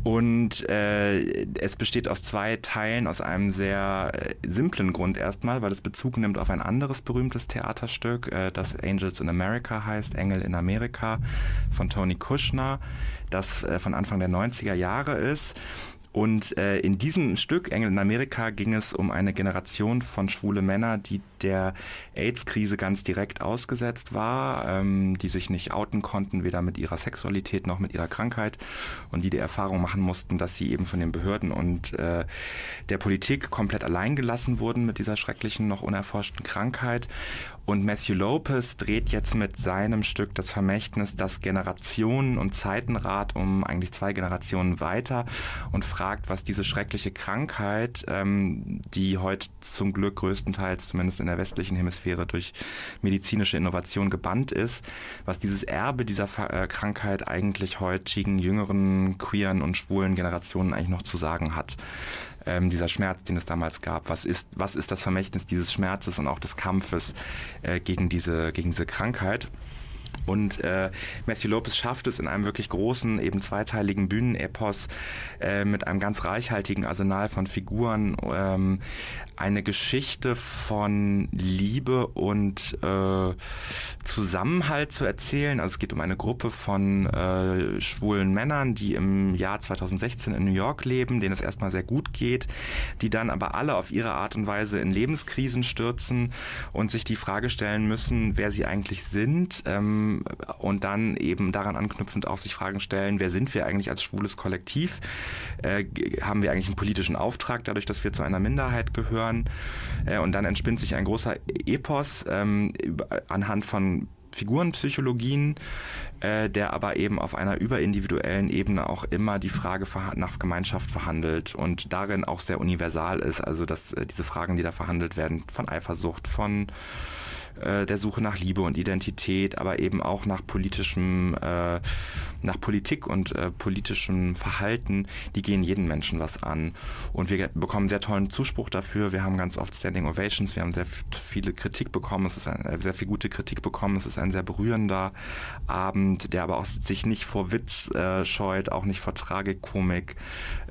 Und äh, es besteht aus zwei Teilen, aus einem sehr äh, simplen Grund erstmal, weil es Bezug nimmt auf ein anderes berühmtes Theaterstück, äh, das Angels in America heißt, Engel in Amerika von Tony Kushner, das äh, von Anfang der 90er Jahre ist. Und äh, in diesem Stück, Engel in Amerika, ging es um eine Generation von schwule Männer, die der AIDS-Krise ganz direkt ausgesetzt war, ähm, die sich nicht outen konnten, weder mit ihrer Sexualität noch mit ihrer Krankheit und die die Erfahrung machen mussten, dass sie eben von den Behörden und äh, der Politik komplett allein gelassen wurden mit dieser schrecklichen, noch unerforschten Krankheit. Und Matthew Lopez dreht jetzt mit seinem Stück Das Vermächtnis das Generationen- und Zeitenrad um eigentlich zwei Generationen weiter und fragt, was diese schreckliche Krankheit, ähm, die heute zum Glück größtenteils, zumindest in der westlichen Hemisphäre durch medizinische Innovation gebannt ist, was dieses Erbe dieser äh, Krankheit eigentlich heutigen, jüngeren, queeren und schwulen Generationen eigentlich noch zu sagen hat. Ähm, dieser Schmerz, den es damals gab. Was ist, was ist das Vermächtnis dieses Schmerzes und auch des Kampfes äh, gegen, diese, gegen diese Krankheit? Und äh, Matthew Lopez schafft es in einem wirklich großen, eben zweiteiligen Bühnenepos äh, mit einem ganz reichhaltigen Arsenal von Figuren ähm, eine Geschichte von Liebe und äh, Zusammenhalt zu erzählen. Also es geht um eine Gruppe von äh, schwulen Männern, die im Jahr 2016 in New York leben, denen es erstmal sehr gut geht, die dann aber alle auf ihre Art und Weise in Lebenskrisen stürzen und sich die Frage stellen müssen, wer sie eigentlich sind ähm, und dann eben daran anknüpfend auch sich Fragen stellen, wer sind wir eigentlich als schwules Kollektiv? Äh, haben wir eigentlich einen politischen Auftrag dadurch, dass wir zu einer Minderheit gehören? Hören. Äh, und dann entspinnt sich ein großer Epos ähm, anhand von Figurenpsychologien, äh, der aber eben auf einer überindividuellen Ebene auch immer die Frage nach Gemeinschaft verhandelt und darin auch sehr universal ist. Also dass äh, diese Fragen, die da verhandelt werden, von Eifersucht, von äh, der Suche nach Liebe und Identität, aber eben auch nach politischem, äh, nach Politik und äh, politischem Verhalten, die gehen jeden Menschen was an. Und wir bekommen sehr tollen Zuspruch dafür. Wir haben ganz oft Standing Ovations, wir haben sehr viele Kritik bekommen, es ist ein, äh, sehr viel gute Kritik bekommen, es ist ein sehr berührender Abend, der aber auch sich nicht vor Witz äh, scheut, auch nicht vor Tragikkomik.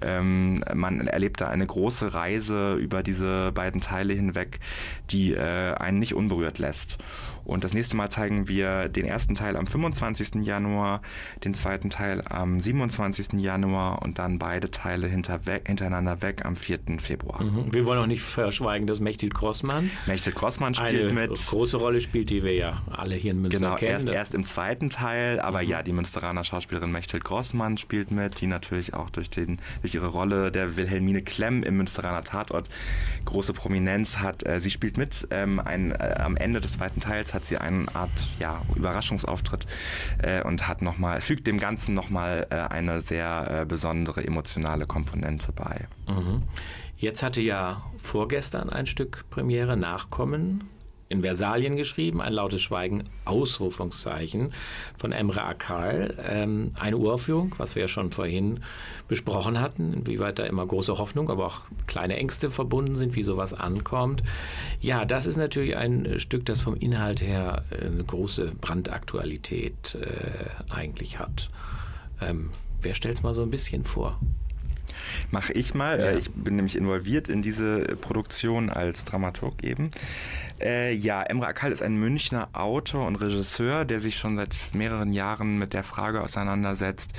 Ähm, man erlebt da eine große Reise über diese beiden Teile hinweg, die äh, einen nicht unberührt lässt fest. Und das nächste Mal zeigen wir den ersten Teil am 25. Januar, den zweiten Teil am 27. Januar und dann beide Teile hintereinander weg am 4. Februar. Mhm. Wir wollen auch nicht verschweigen, dass Mechthild Grossmann, Mechthild Grossmann spielt eine mit. große Rolle spielt, die wir ja alle hier in Münster genau, kennen. Erst, erst im zweiten Teil, aber mhm. ja, die Münsteraner Schauspielerin Mechthild Grossmann spielt mit, die natürlich auch durch, den, durch ihre Rolle der Wilhelmine Klemm im Münsteraner Tatort große Prominenz hat. Äh, sie spielt mit. Ähm, ein, äh, am Ende des zweiten Teils hat sie eine Art ja, Überraschungsauftritt äh, und hat noch mal, fügt dem Ganzen nochmal äh, eine sehr äh, besondere emotionale Komponente bei. Mhm. Jetzt hatte ja vorgestern ein Stück Premiere Nachkommen in Versalien geschrieben, ein lautes Schweigen, Ausrufungszeichen von Emre Akal. Ähm, eine Uraufführung, was wir ja schon vorhin besprochen hatten, inwieweit da immer große Hoffnung, aber auch kleine Ängste verbunden sind, wie sowas ankommt. Ja, das ist natürlich ein Stück, das vom Inhalt her eine große Brandaktualität äh, eigentlich hat. Ähm, wer stellt es mal so ein bisschen vor? Mache ich mal. Ja. Ich bin nämlich involviert in diese Produktion als Dramaturg eben. Äh, ja, Emre Akal ist ein Münchner Autor und Regisseur, der sich schon seit mehreren Jahren mit der Frage auseinandersetzt,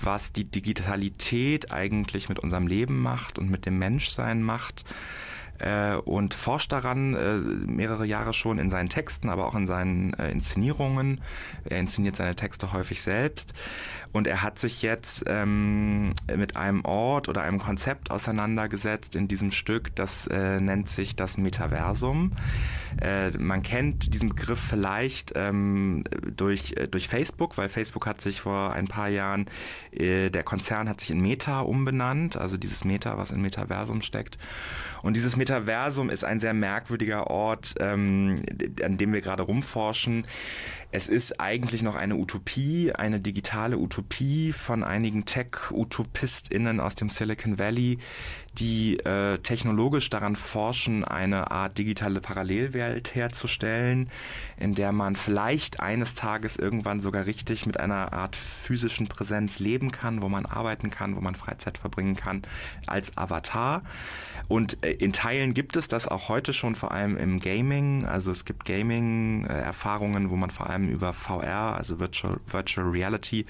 was die Digitalität eigentlich mit unserem Leben macht und mit dem Menschsein macht äh, und forscht daran äh, mehrere Jahre schon in seinen Texten, aber auch in seinen äh, Inszenierungen. Er inszeniert seine Texte häufig selbst und er hat sich jetzt ähm, mit einem Ort oder einem Konzept auseinandergesetzt in diesem Stück, das äh, nennt sich das Metaversum. Äh, man kennt diesen Begriff vielleicht ähm, durch, äh, durch Facebook, weil Facebook hat sich vor ein paar Jahren, äh, der Konzern hat sich in Meta umbenannt, also dieses Meta, was in Metaversum steckt. Und dieses Metaversum ist ein sehr merkwürdiger Ort, ähm, an dem wir gerade rumforschen. Es ist eigentlich noch eine Utopie, eine digitale Utopie von einigen Tech-UtopistInnen aus dem Silicon Valley, die äh, technologisch daran forschen, eine Art digitale Parallelwelt herzustellen, in der man vielleicht eines Tages irgendwann sogar richtig mit einer Art physischen Präsenz leben kann, wo man arbeiten kann, wo man Freizeit verbringen kann als Avatar. Und äh, in Teilen gibt es das auch heute schon, vor allem im Gaming. Also es gibt Gaming-Erfahrungen, wo man vor allem über VR, also Virtual, Virtual Reality,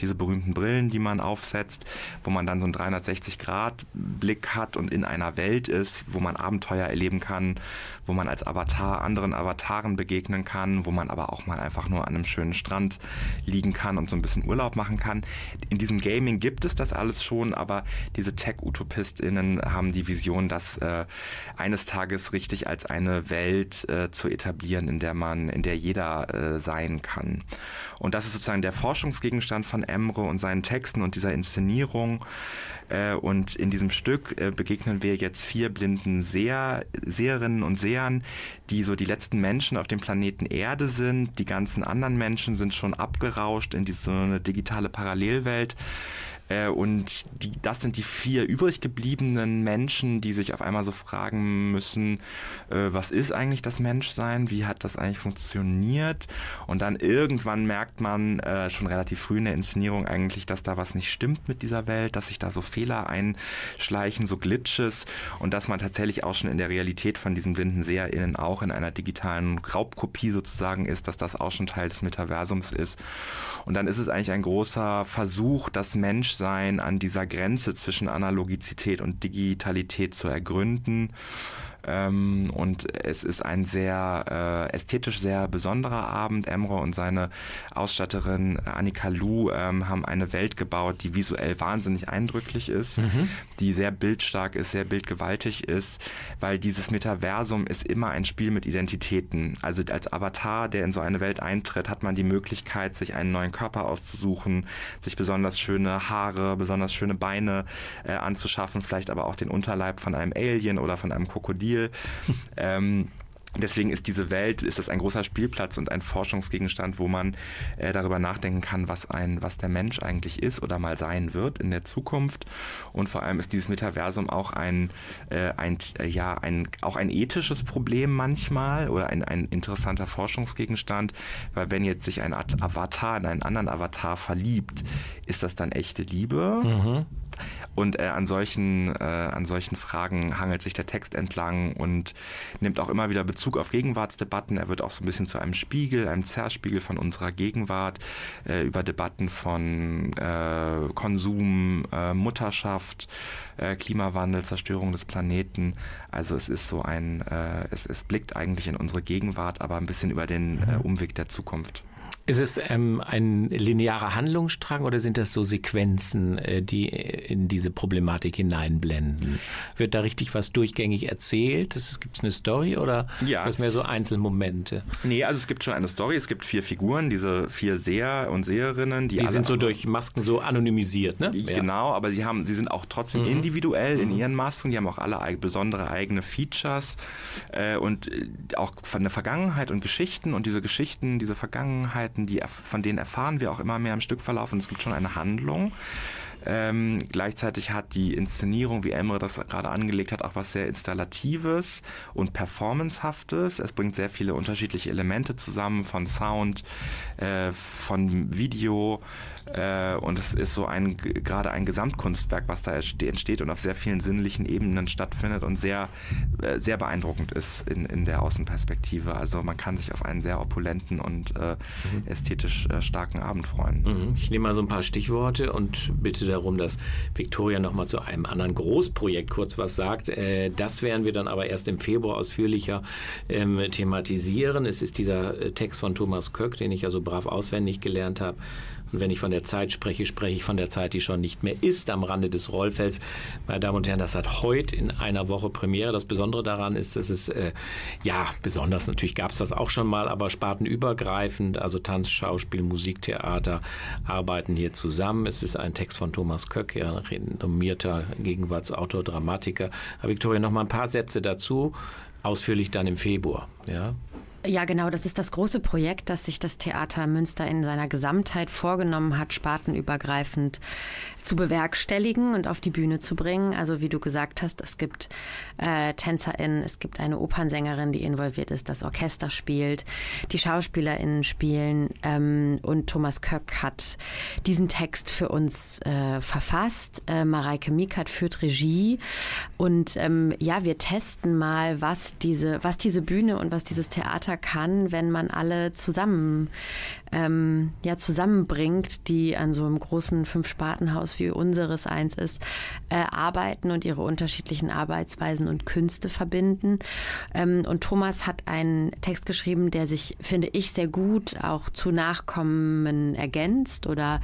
diese berühmten Brillen, die man aufsetzt, wo man dann so einen 360-Grad-Blick hat und in einer Welt ist, wo man Abenteuer erleben kann, wo man als Avatar anderen Avataren begegnen kann, wo man aber auch mal einfach nur an einem schönen Strand liegen kann und so ein bisschen Urlaub machen kann. In diesem Gaming gibt es das alles schon, aber diese Tech-UtopistInnen haben die Vision, das äh, eines Tages richtig als eine Welt äh, zu etablieren, in der man, in der jeder äh, sein kann. Und das ist sozusagen der Forschungsgegenstand von Emre und seinen Texten und dieser Inszenierung. Äh, und in diesem Stück äh, begegnen wir jetzt vier blinden Seher, Seherinnen und Sehern, die so die letzten Menschen auf dem Planeten Erde sind. Die ganzen anderen Menschen sind schon abgerauscht in diese so eine digitale Parallelwelt. Äh, und die, das sind die vier übrig gebliebenen Menschen, die sich auf einmal so fragen müssen, äh, was ist eigentlich das Menschsein? Wie hat das eigentlich funktioniert? Und dann irgendwann merkt man äh, schon relativ früh in der Inszenierung eigentlich, dass da was nicht stimmt mit dieser Welt, dass sich da so Fehler einschleichen, so Glitches und dass man tatsächlich auch schon in der Realität von diesen blinden SeherInnen auch in einer digitalen Raubkopie sozusagen ist, dass das auch schon Teil des Metaversums ist. Und dann ist es eigentlich ein großer Versuch, das Menschsein an dieser Grenze zwischen Analogizität und Digitalität zu ergründen. Ähm, und es ist ein sehr äh, ästhetisch sehr besonderer Abend. Emre und seine Ausstatterin Annika Lu ähm, haben eine Welt gebaut, die visuell wahnsinnig eindrücklich ist, mhm. die sehr bildstark ist, sehr bildgewaltig ist, weil dieses Metaversum ist immer ein Spiel mit Identitäten. Also als Avatar, der in so eine Welt eintritt, hat man die Möglichkeit, sich einen neuen Körper auszusuchen, sich besonders schöne Haare, besonders schöne Beine äh, anzuschaffen, vielleicht aber auch den Unterleib von einem Alien oder von einem Krokodil Spiel. *laughs* ähm, Deswegen ist diese Welt, ist das ein großer Spielplatz und ein Forschungsgegenstand, wo man äh, darüber nachdenken kann, was ein, was der Mensch eigentlich ist oder mal sein wird in der Zukunft. Und vor allem ist dieses Metaversum auch ein, äh, ein äh, ja, ein, auch ein ethisches Problem manchmal oder ein, ein interessanter Forschungsgegenstand, weil wenn jetzt sich ein Avatar in einen anderen Avatar verliebt, ist das dann echte Liebe? Mhm. Und äh, an, solchen, äh, an solchen Fragen hangelt sich der Text entlang und nimmt auch immer wieder Bezug auf Gegenwartsdebatten. Er wird auch so ein bisschen zu einem Spiegel, einem Zerspiegel von unserer Gegenwart äh, über Debatten von äh, Konsum, äh, Mutterschaft, äh, Klimawandel, Zerstörung des Planeten. Also es ist so ein, es, es blickt eigentlich in unsere Gegenwart, aber ein bisschen über den Umweg der Zukunft. Ist es ähm, ein linearer Handlungsstrang oder sind das so Sequenzen, äh, die in diese Problematik hineinblenden? Wird da richtig was durchgängig erzählt? Gibt es eine Story oder ja. ist mehr so Einzelmomente? Nee, also es gibt schon eine Story. Es gibt vier Figuren, diese vier Seher und Seherinnen. Die, die sind so durch Masken so anonymisiert, ne? Ja. Genau, aber sie, haben, sie sind auch trotzdem mhm. individuell in mhm. ihren Masken. Die haben auch alle besondere eigene Features äh, und äh, auch von der Vergangenheit und Geschichten und diese Geschichten, diese Vergangenheit Möglichkeiten, die, von denen erfahren wir auch immer mehr im Stückverlauf und es gibt schon eine Handlung. Ähm, gleichzeitig hat die Inszenierung, wie Emre das gerade angelegt hat, auch was sehr Installatives und Performancehaftes. Es bringt sehr viele unterschiedliche Elemente zusammen, von Sound, äh, von Video, äh, und es ist so ein gerade ein Gesamtkunstwerk, was da entsteht und auf sehr vielen sinnlichen Ebenen stattfindet und sehr, äh, sehr beeindruckend ist in, in der Außenperspektive. Also man kann sich auf einen sehr opulenten und äh, mhm. ästhetisch äh, starken Abend freuen. Mhm. Ich nehme mal so ein paar Stichworte und bitte darum, dass Victoria nochmal zu einem anderen Großprojekt kurz was sagt. Äh, das werden wir dann aber erst im Februar ausführlicher ähm, thematisieren. Es ist dieser Text von Thomas Köck, den ich ja so brav auswendig gelernt habe. Und wenn ich von der Zeit spreche, spreche ich von der Zeit, die schon nicht mehr ist, am Rande des Rollfelds. Meine Damen und Herren, das hat heute in einer Woche Premiere. Das Besondere daran ist, dass es, äh, ja, besonders natürlich gab es das auch schon mal, aber spartenübergreifend, also Tanz, Schauspiel, Musik, Theater arbeiten hier zusammen. Es ist ein Text von Thomas Köck, ja, renommierter Gegenwartsautor, Dramatiker. Herr Viktoria, noch mal ein paar Sätze dazu, ausführlich dann im Februar. Ja. Ja, genau. Das ist das große Projekt, das sich das Theater Münster in seiner Gesamtheit vorgenommen hat, spartenübergreifend zu bewerkstelligen und auf die Bühne zu bringen. Also wie du gesagt hast, es gibt äh, TänzerInnen, es gibt eine Opernsängerin, die involviert ist, das Orchester spielt, die SchauspielerInnen spielen ähm, und Thomas Köck hat diesen Text für uns äh, verfasst. Äh, Mareike Miekert führt Regie und ähm, ja, wir testen mal, was diese, was diese Bühne und was dieses Theater kann, wenn man alle zusammen ähm, ja, zusammenbringt, die an so einem großen Fünf-Spartenhaus wie unseres eins ist, äh, arbeiten und ihre unterschiedlichen Arbeitsweisen und Künste verbinden. Ähm, und Thomas hat einen Text geschrieben, der sich, finde ich, sehr gut auch zu Nachkommen ergänzt oder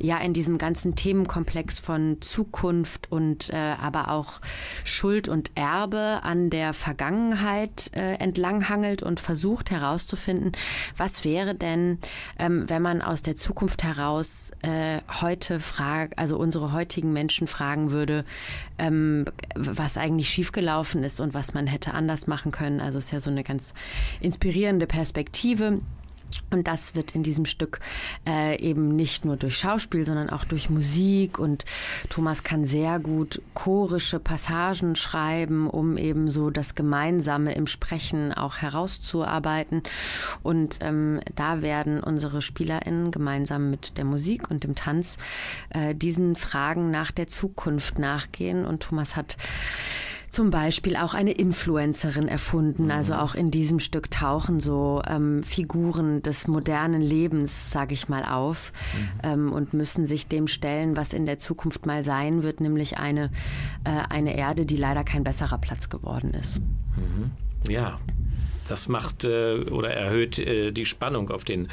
ja in diesem ganzen Themenkomplex von Zukunft und äh, aber auch Schuld und Erbe an der Vergangenheit äh, entlanghangelt und versucht herauszufinden, was wäre denn ähm, wenn man aus der Zukunft heraus äh, heute fragt, also unsere heutigen Menschen fragen würde, ähm, was eigentlich schiefgelaufen ist und was man hätte anders machen können. Also es ist ja so eine ganz inspirierende Perspektive. Und das wird in diesem Stück äh, eben nicht nur durch Schauspiel, sondern auch durch Musik. Und Thomas kann sehr gut chorische Passagen schreiben, um eben so das Gemeinsame im Sprechen auch herauszuarbeiten. Und ähm, da werden unsere SpielerInnen gemeinsam mit der Musik und dem Tanz äh, diesen Fragen nach der Zukunft nachgehen. Und Thomas hat zum Beispiel auch eine Influencerin erfunden. Also auch in diesem Stück tauchen so ähm, Figuren des modernen Lebens, sage ich mal, auf ähm, und müssen sich dem stellen, was in der Zukunft mal sein wird, nämlich eine, äh, eine Erde, die leider kein besserer Platz geworden ist. Ja, das macht äh, oder erhöht äh, die Spannung auf den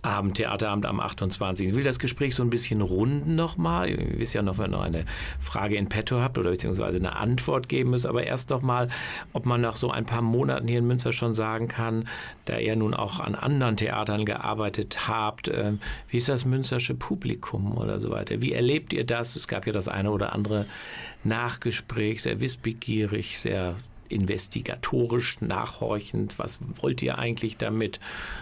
Abend, Theaterabend am 28. Ich will das Gespräch so ein bisschen runden nochmal. Ihr wisst ja noch, wenn ihr noch eine Frage in petto habt oder beziehungsweise eine Antwort geben müsst. Aber erst noch mal, ob man nach so ein paar Monaten hier in Münster schon sagen kann, da ihr nun auch an anderen Theatern gearbeitet habt, äh, wie ist das münstersche Publikum oder so weiter? Wie erlebt ihr das? Es gab ja das eine oder andere Nachgespräch, sehr wissbegierig, sehr investigatorisch nachhorchend. Was wollt ihr eigentlich damit?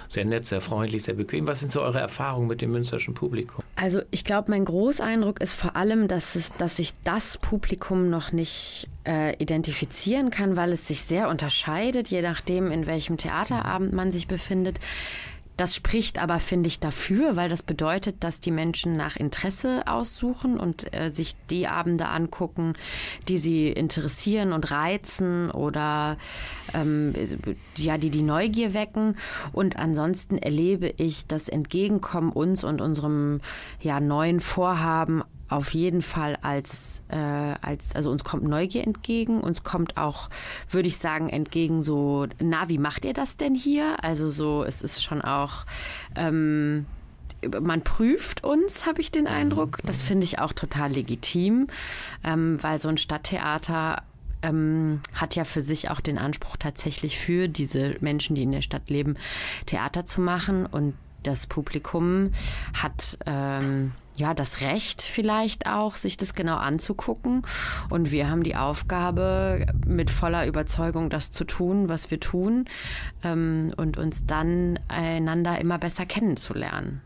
Sehr nett, sehr freundlich, sehr bequem. Was sind so eure Erfahrungen mit dem münsterschen Publikum? Also ich glaube, mein Großeindruck ist vor allem, dass, es, dass sich das Publikum noch nicht äh, identifizieren kann, weil es sich sehr unterscheidet, je nachdem, in welchem Theaterabend man sich befindet. Das spricht aber, finde ich, dafür, weil das bedeutet, dass die Menschen nach Interesse aussuchen und äh, sich die Abende angucken, die sie interessieren und reizen oder ähm, ja, die die Neugier wecken. Und ansonsten erlebe ich das Entgegenkommen uns und unserem ja, neuen Vorhaben auf jeden Fall als, äh, als, also uns kommt Neugier entgegen, uns kommt auch, würde ich sagen, entgegen so, na, wie macht ihr das denn hier? Also so, es ist schon auch, ähm, man prüft uns, habe ich den Eindruck. Das finde ich auch total legitim, ähm, weil so ein Stadttheater ähm, hat ja für sich auch den Anspruch, tatsächlich für diese Menschen, die in der Stadt leben, Theater zu machen. Und das Publikum hat ähm, ja das Recht vielleicht auch, sich das genau anzugucken. Und wir haben die Aufgabe, mit voller Überzeugung das zu tun, was wir tun ähm, und uns dann einander immer besser kennenzulernen.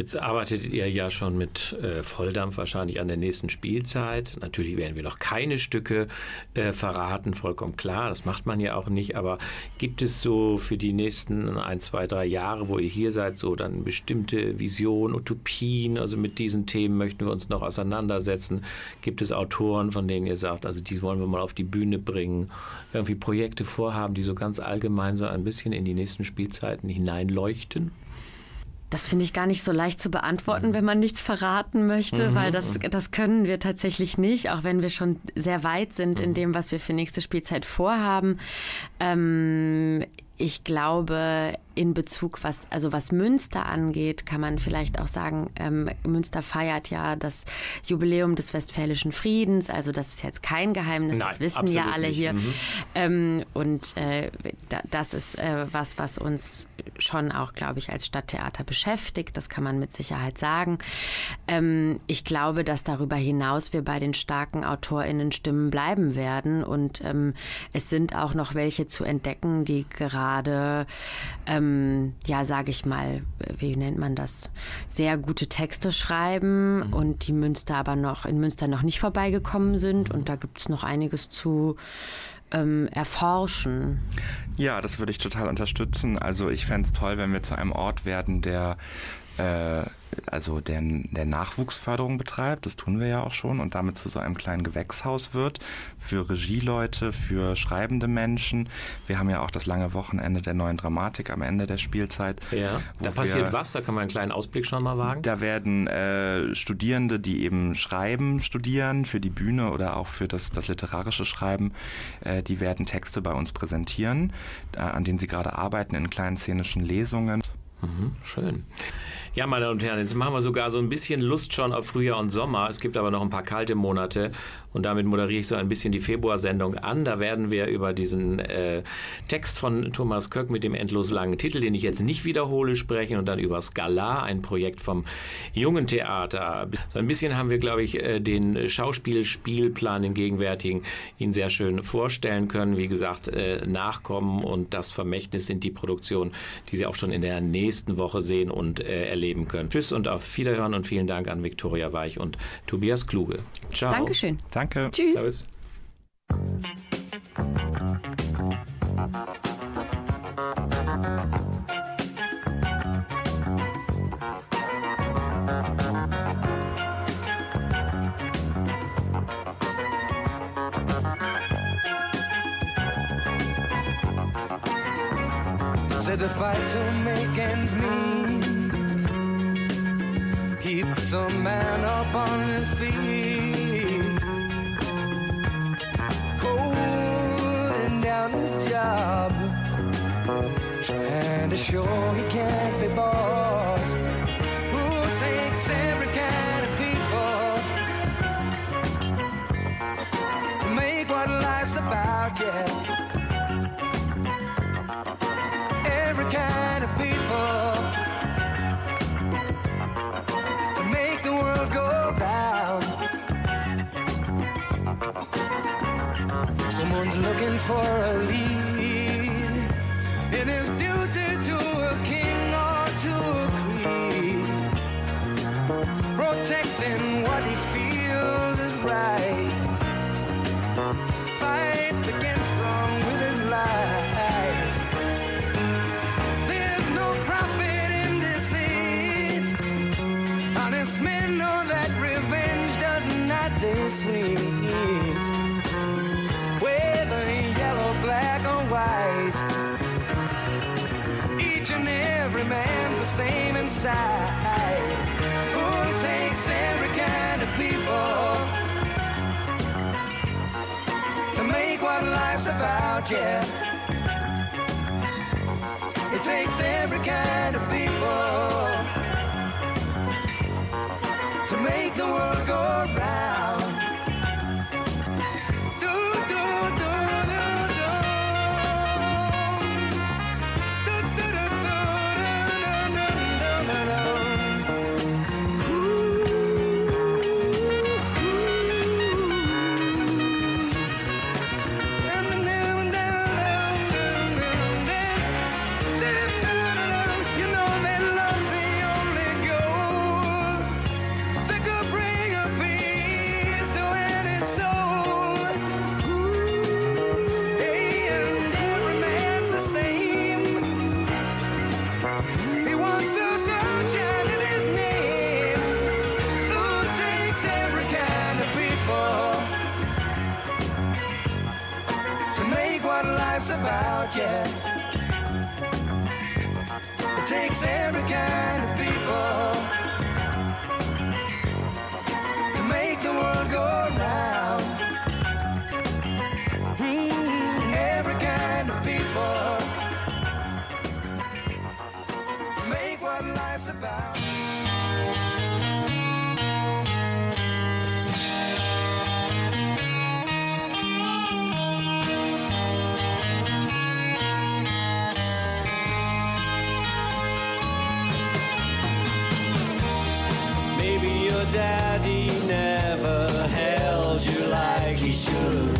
Jetzt arbeitet ihr ja schon mit äh, Volldampf wahrscheinlich an der nächsten Spielzeit. Natürlich werden wir noch keine Stücke äh, verraten, vollkommen klar. Das macht man ja auch nicht. Aber gibt es so für die nächsten ein, zwei, drei Jahre, wo ihr hier seid, so dann bestimmte Visionen, Utopien? Also mit diesen Themen möchten wir uns noch auseinandersetzen. Gibt es Autoren, von denen ihr sagt, also die wollen wir mal auf die Bühne bringen? Irgendwie Projekte vorhaben, die so ganz allgemein so ein bisschen in die nächsten Spielzeiten hineinleuchten? Das finde ich gar nicht so leicht zu beantworten, wenn man nichts verraten möchte, weil das, das können wir tatsächlich nicht, auch wenn wir schon sehr weit sind in dem, was wir für nächste Spielzeit vorhaben. Ähm, ich glaube, in Bezug, was, also was Münster angeht, kann man vielleicht auch sagen, ähm, Münster feiert ja das Jubiläum des Westfälischen Friedens. Also das ist jetzt kein Geheimnis, Nein, das wissen ja alle nicht. hier. Mhm. Ähm, und äh, da, das ist äh, was, was uns schon auch, glaube ich, als Stadttheater beschäftigt. Das kann man mit Sicherheit sagen. Ähm, ich glaube, dass darüber hinaus wir bei den starken AutorInnen-Stimmen bleiben werden. Und ähm, es sind auch noch welche zu entdecken, die gerade, ähm, ja, sage ich mal, wie nennt man das, sehr gute Texte schreiben und die Münster aber noch in Münster noch nicht vorbeigekommen sind. Und da gibt es noch einiges zu ähm, erforschen. Ja, das würde ich total unterstützen. Also ich fände es toll, wenn wir zu einem Ort werden, der äh, also der, der Nachwuchsförderung betreibt, das tun wir ja auch schon, und damit zu so einem kleinen Gewächshaus wird für Regieleute, für schreibende Menschen. Wir haben ja auch das lange Wochenende der neuen Dramatik am Ende der Spielzeit. Ja, da passiert wir- was, da kann man einen kleinen Ausblick schon mal wagen. Da werden äh, Studierende, die eben Schreiben studieren für die Bühne oder auch für das, das literarische Schreiben, äh, die werden Texte bei uns präsentieren, äh, an denen sie gerade arbeiten in kleinen szenischen Lesungen. Mhm, schön. Ja, meine Damen und Herren, jetzt machen wir sogar so ein bisschen Lust schon auf Frühjahr und Sommer. Es gibt aber noch ein paar kalte Monate und damit moderiere ich so ein bisschen die Februarsendung an. Da werden wir über diesen äh, Text von Thomas Köck mit dem endlos langen Titel, den ich jetzt nicht wiederhole, sprechen und dann über Scala, ein Projekt vom Jungen Theater. So ein bisschen haben wir, glaube ich, äh, den Schauspielspielplan, den gegenwärtigen, Ihnen sehr schön vorstellen können. Wie gesagt, äh, Nachkommen und das Vermächtnis sind die Produktionen, die Sie auch schon in der nächsten Woche sehen und äh, erleben können. Tschüss und auf Wiederhören und vielen Dank an Viktoria Weich und Tobias Kluge. Ciao. Dankeschön. Danke. Tschüss. Servus. Said the fight to make ends meet keeps a man up on his feet, his job, trying to show he can't be bought. Who takes every kind of people to make what life's about? Yeah. one's looking for a lead. It is. Inside. Who takes every kind of people to make what life's about? Yeah. It takes every kind of people you like he should.